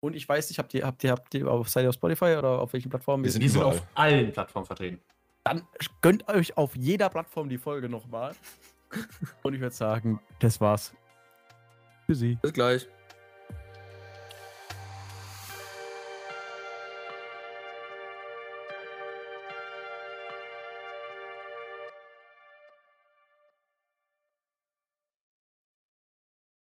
Und ich weiß nicht, habt ihr, habt ihr, habt ihr auf, seid ihr auf Spotify oder auf welchen Plattformen? Wir sind Wir sind auf allen Plattformen vertreten. Dann gönnt euch auf jeder Plattform die Folge nochmal. (laughs) Und ich würde sagen, das war's. Tschüssi. Bis gleich.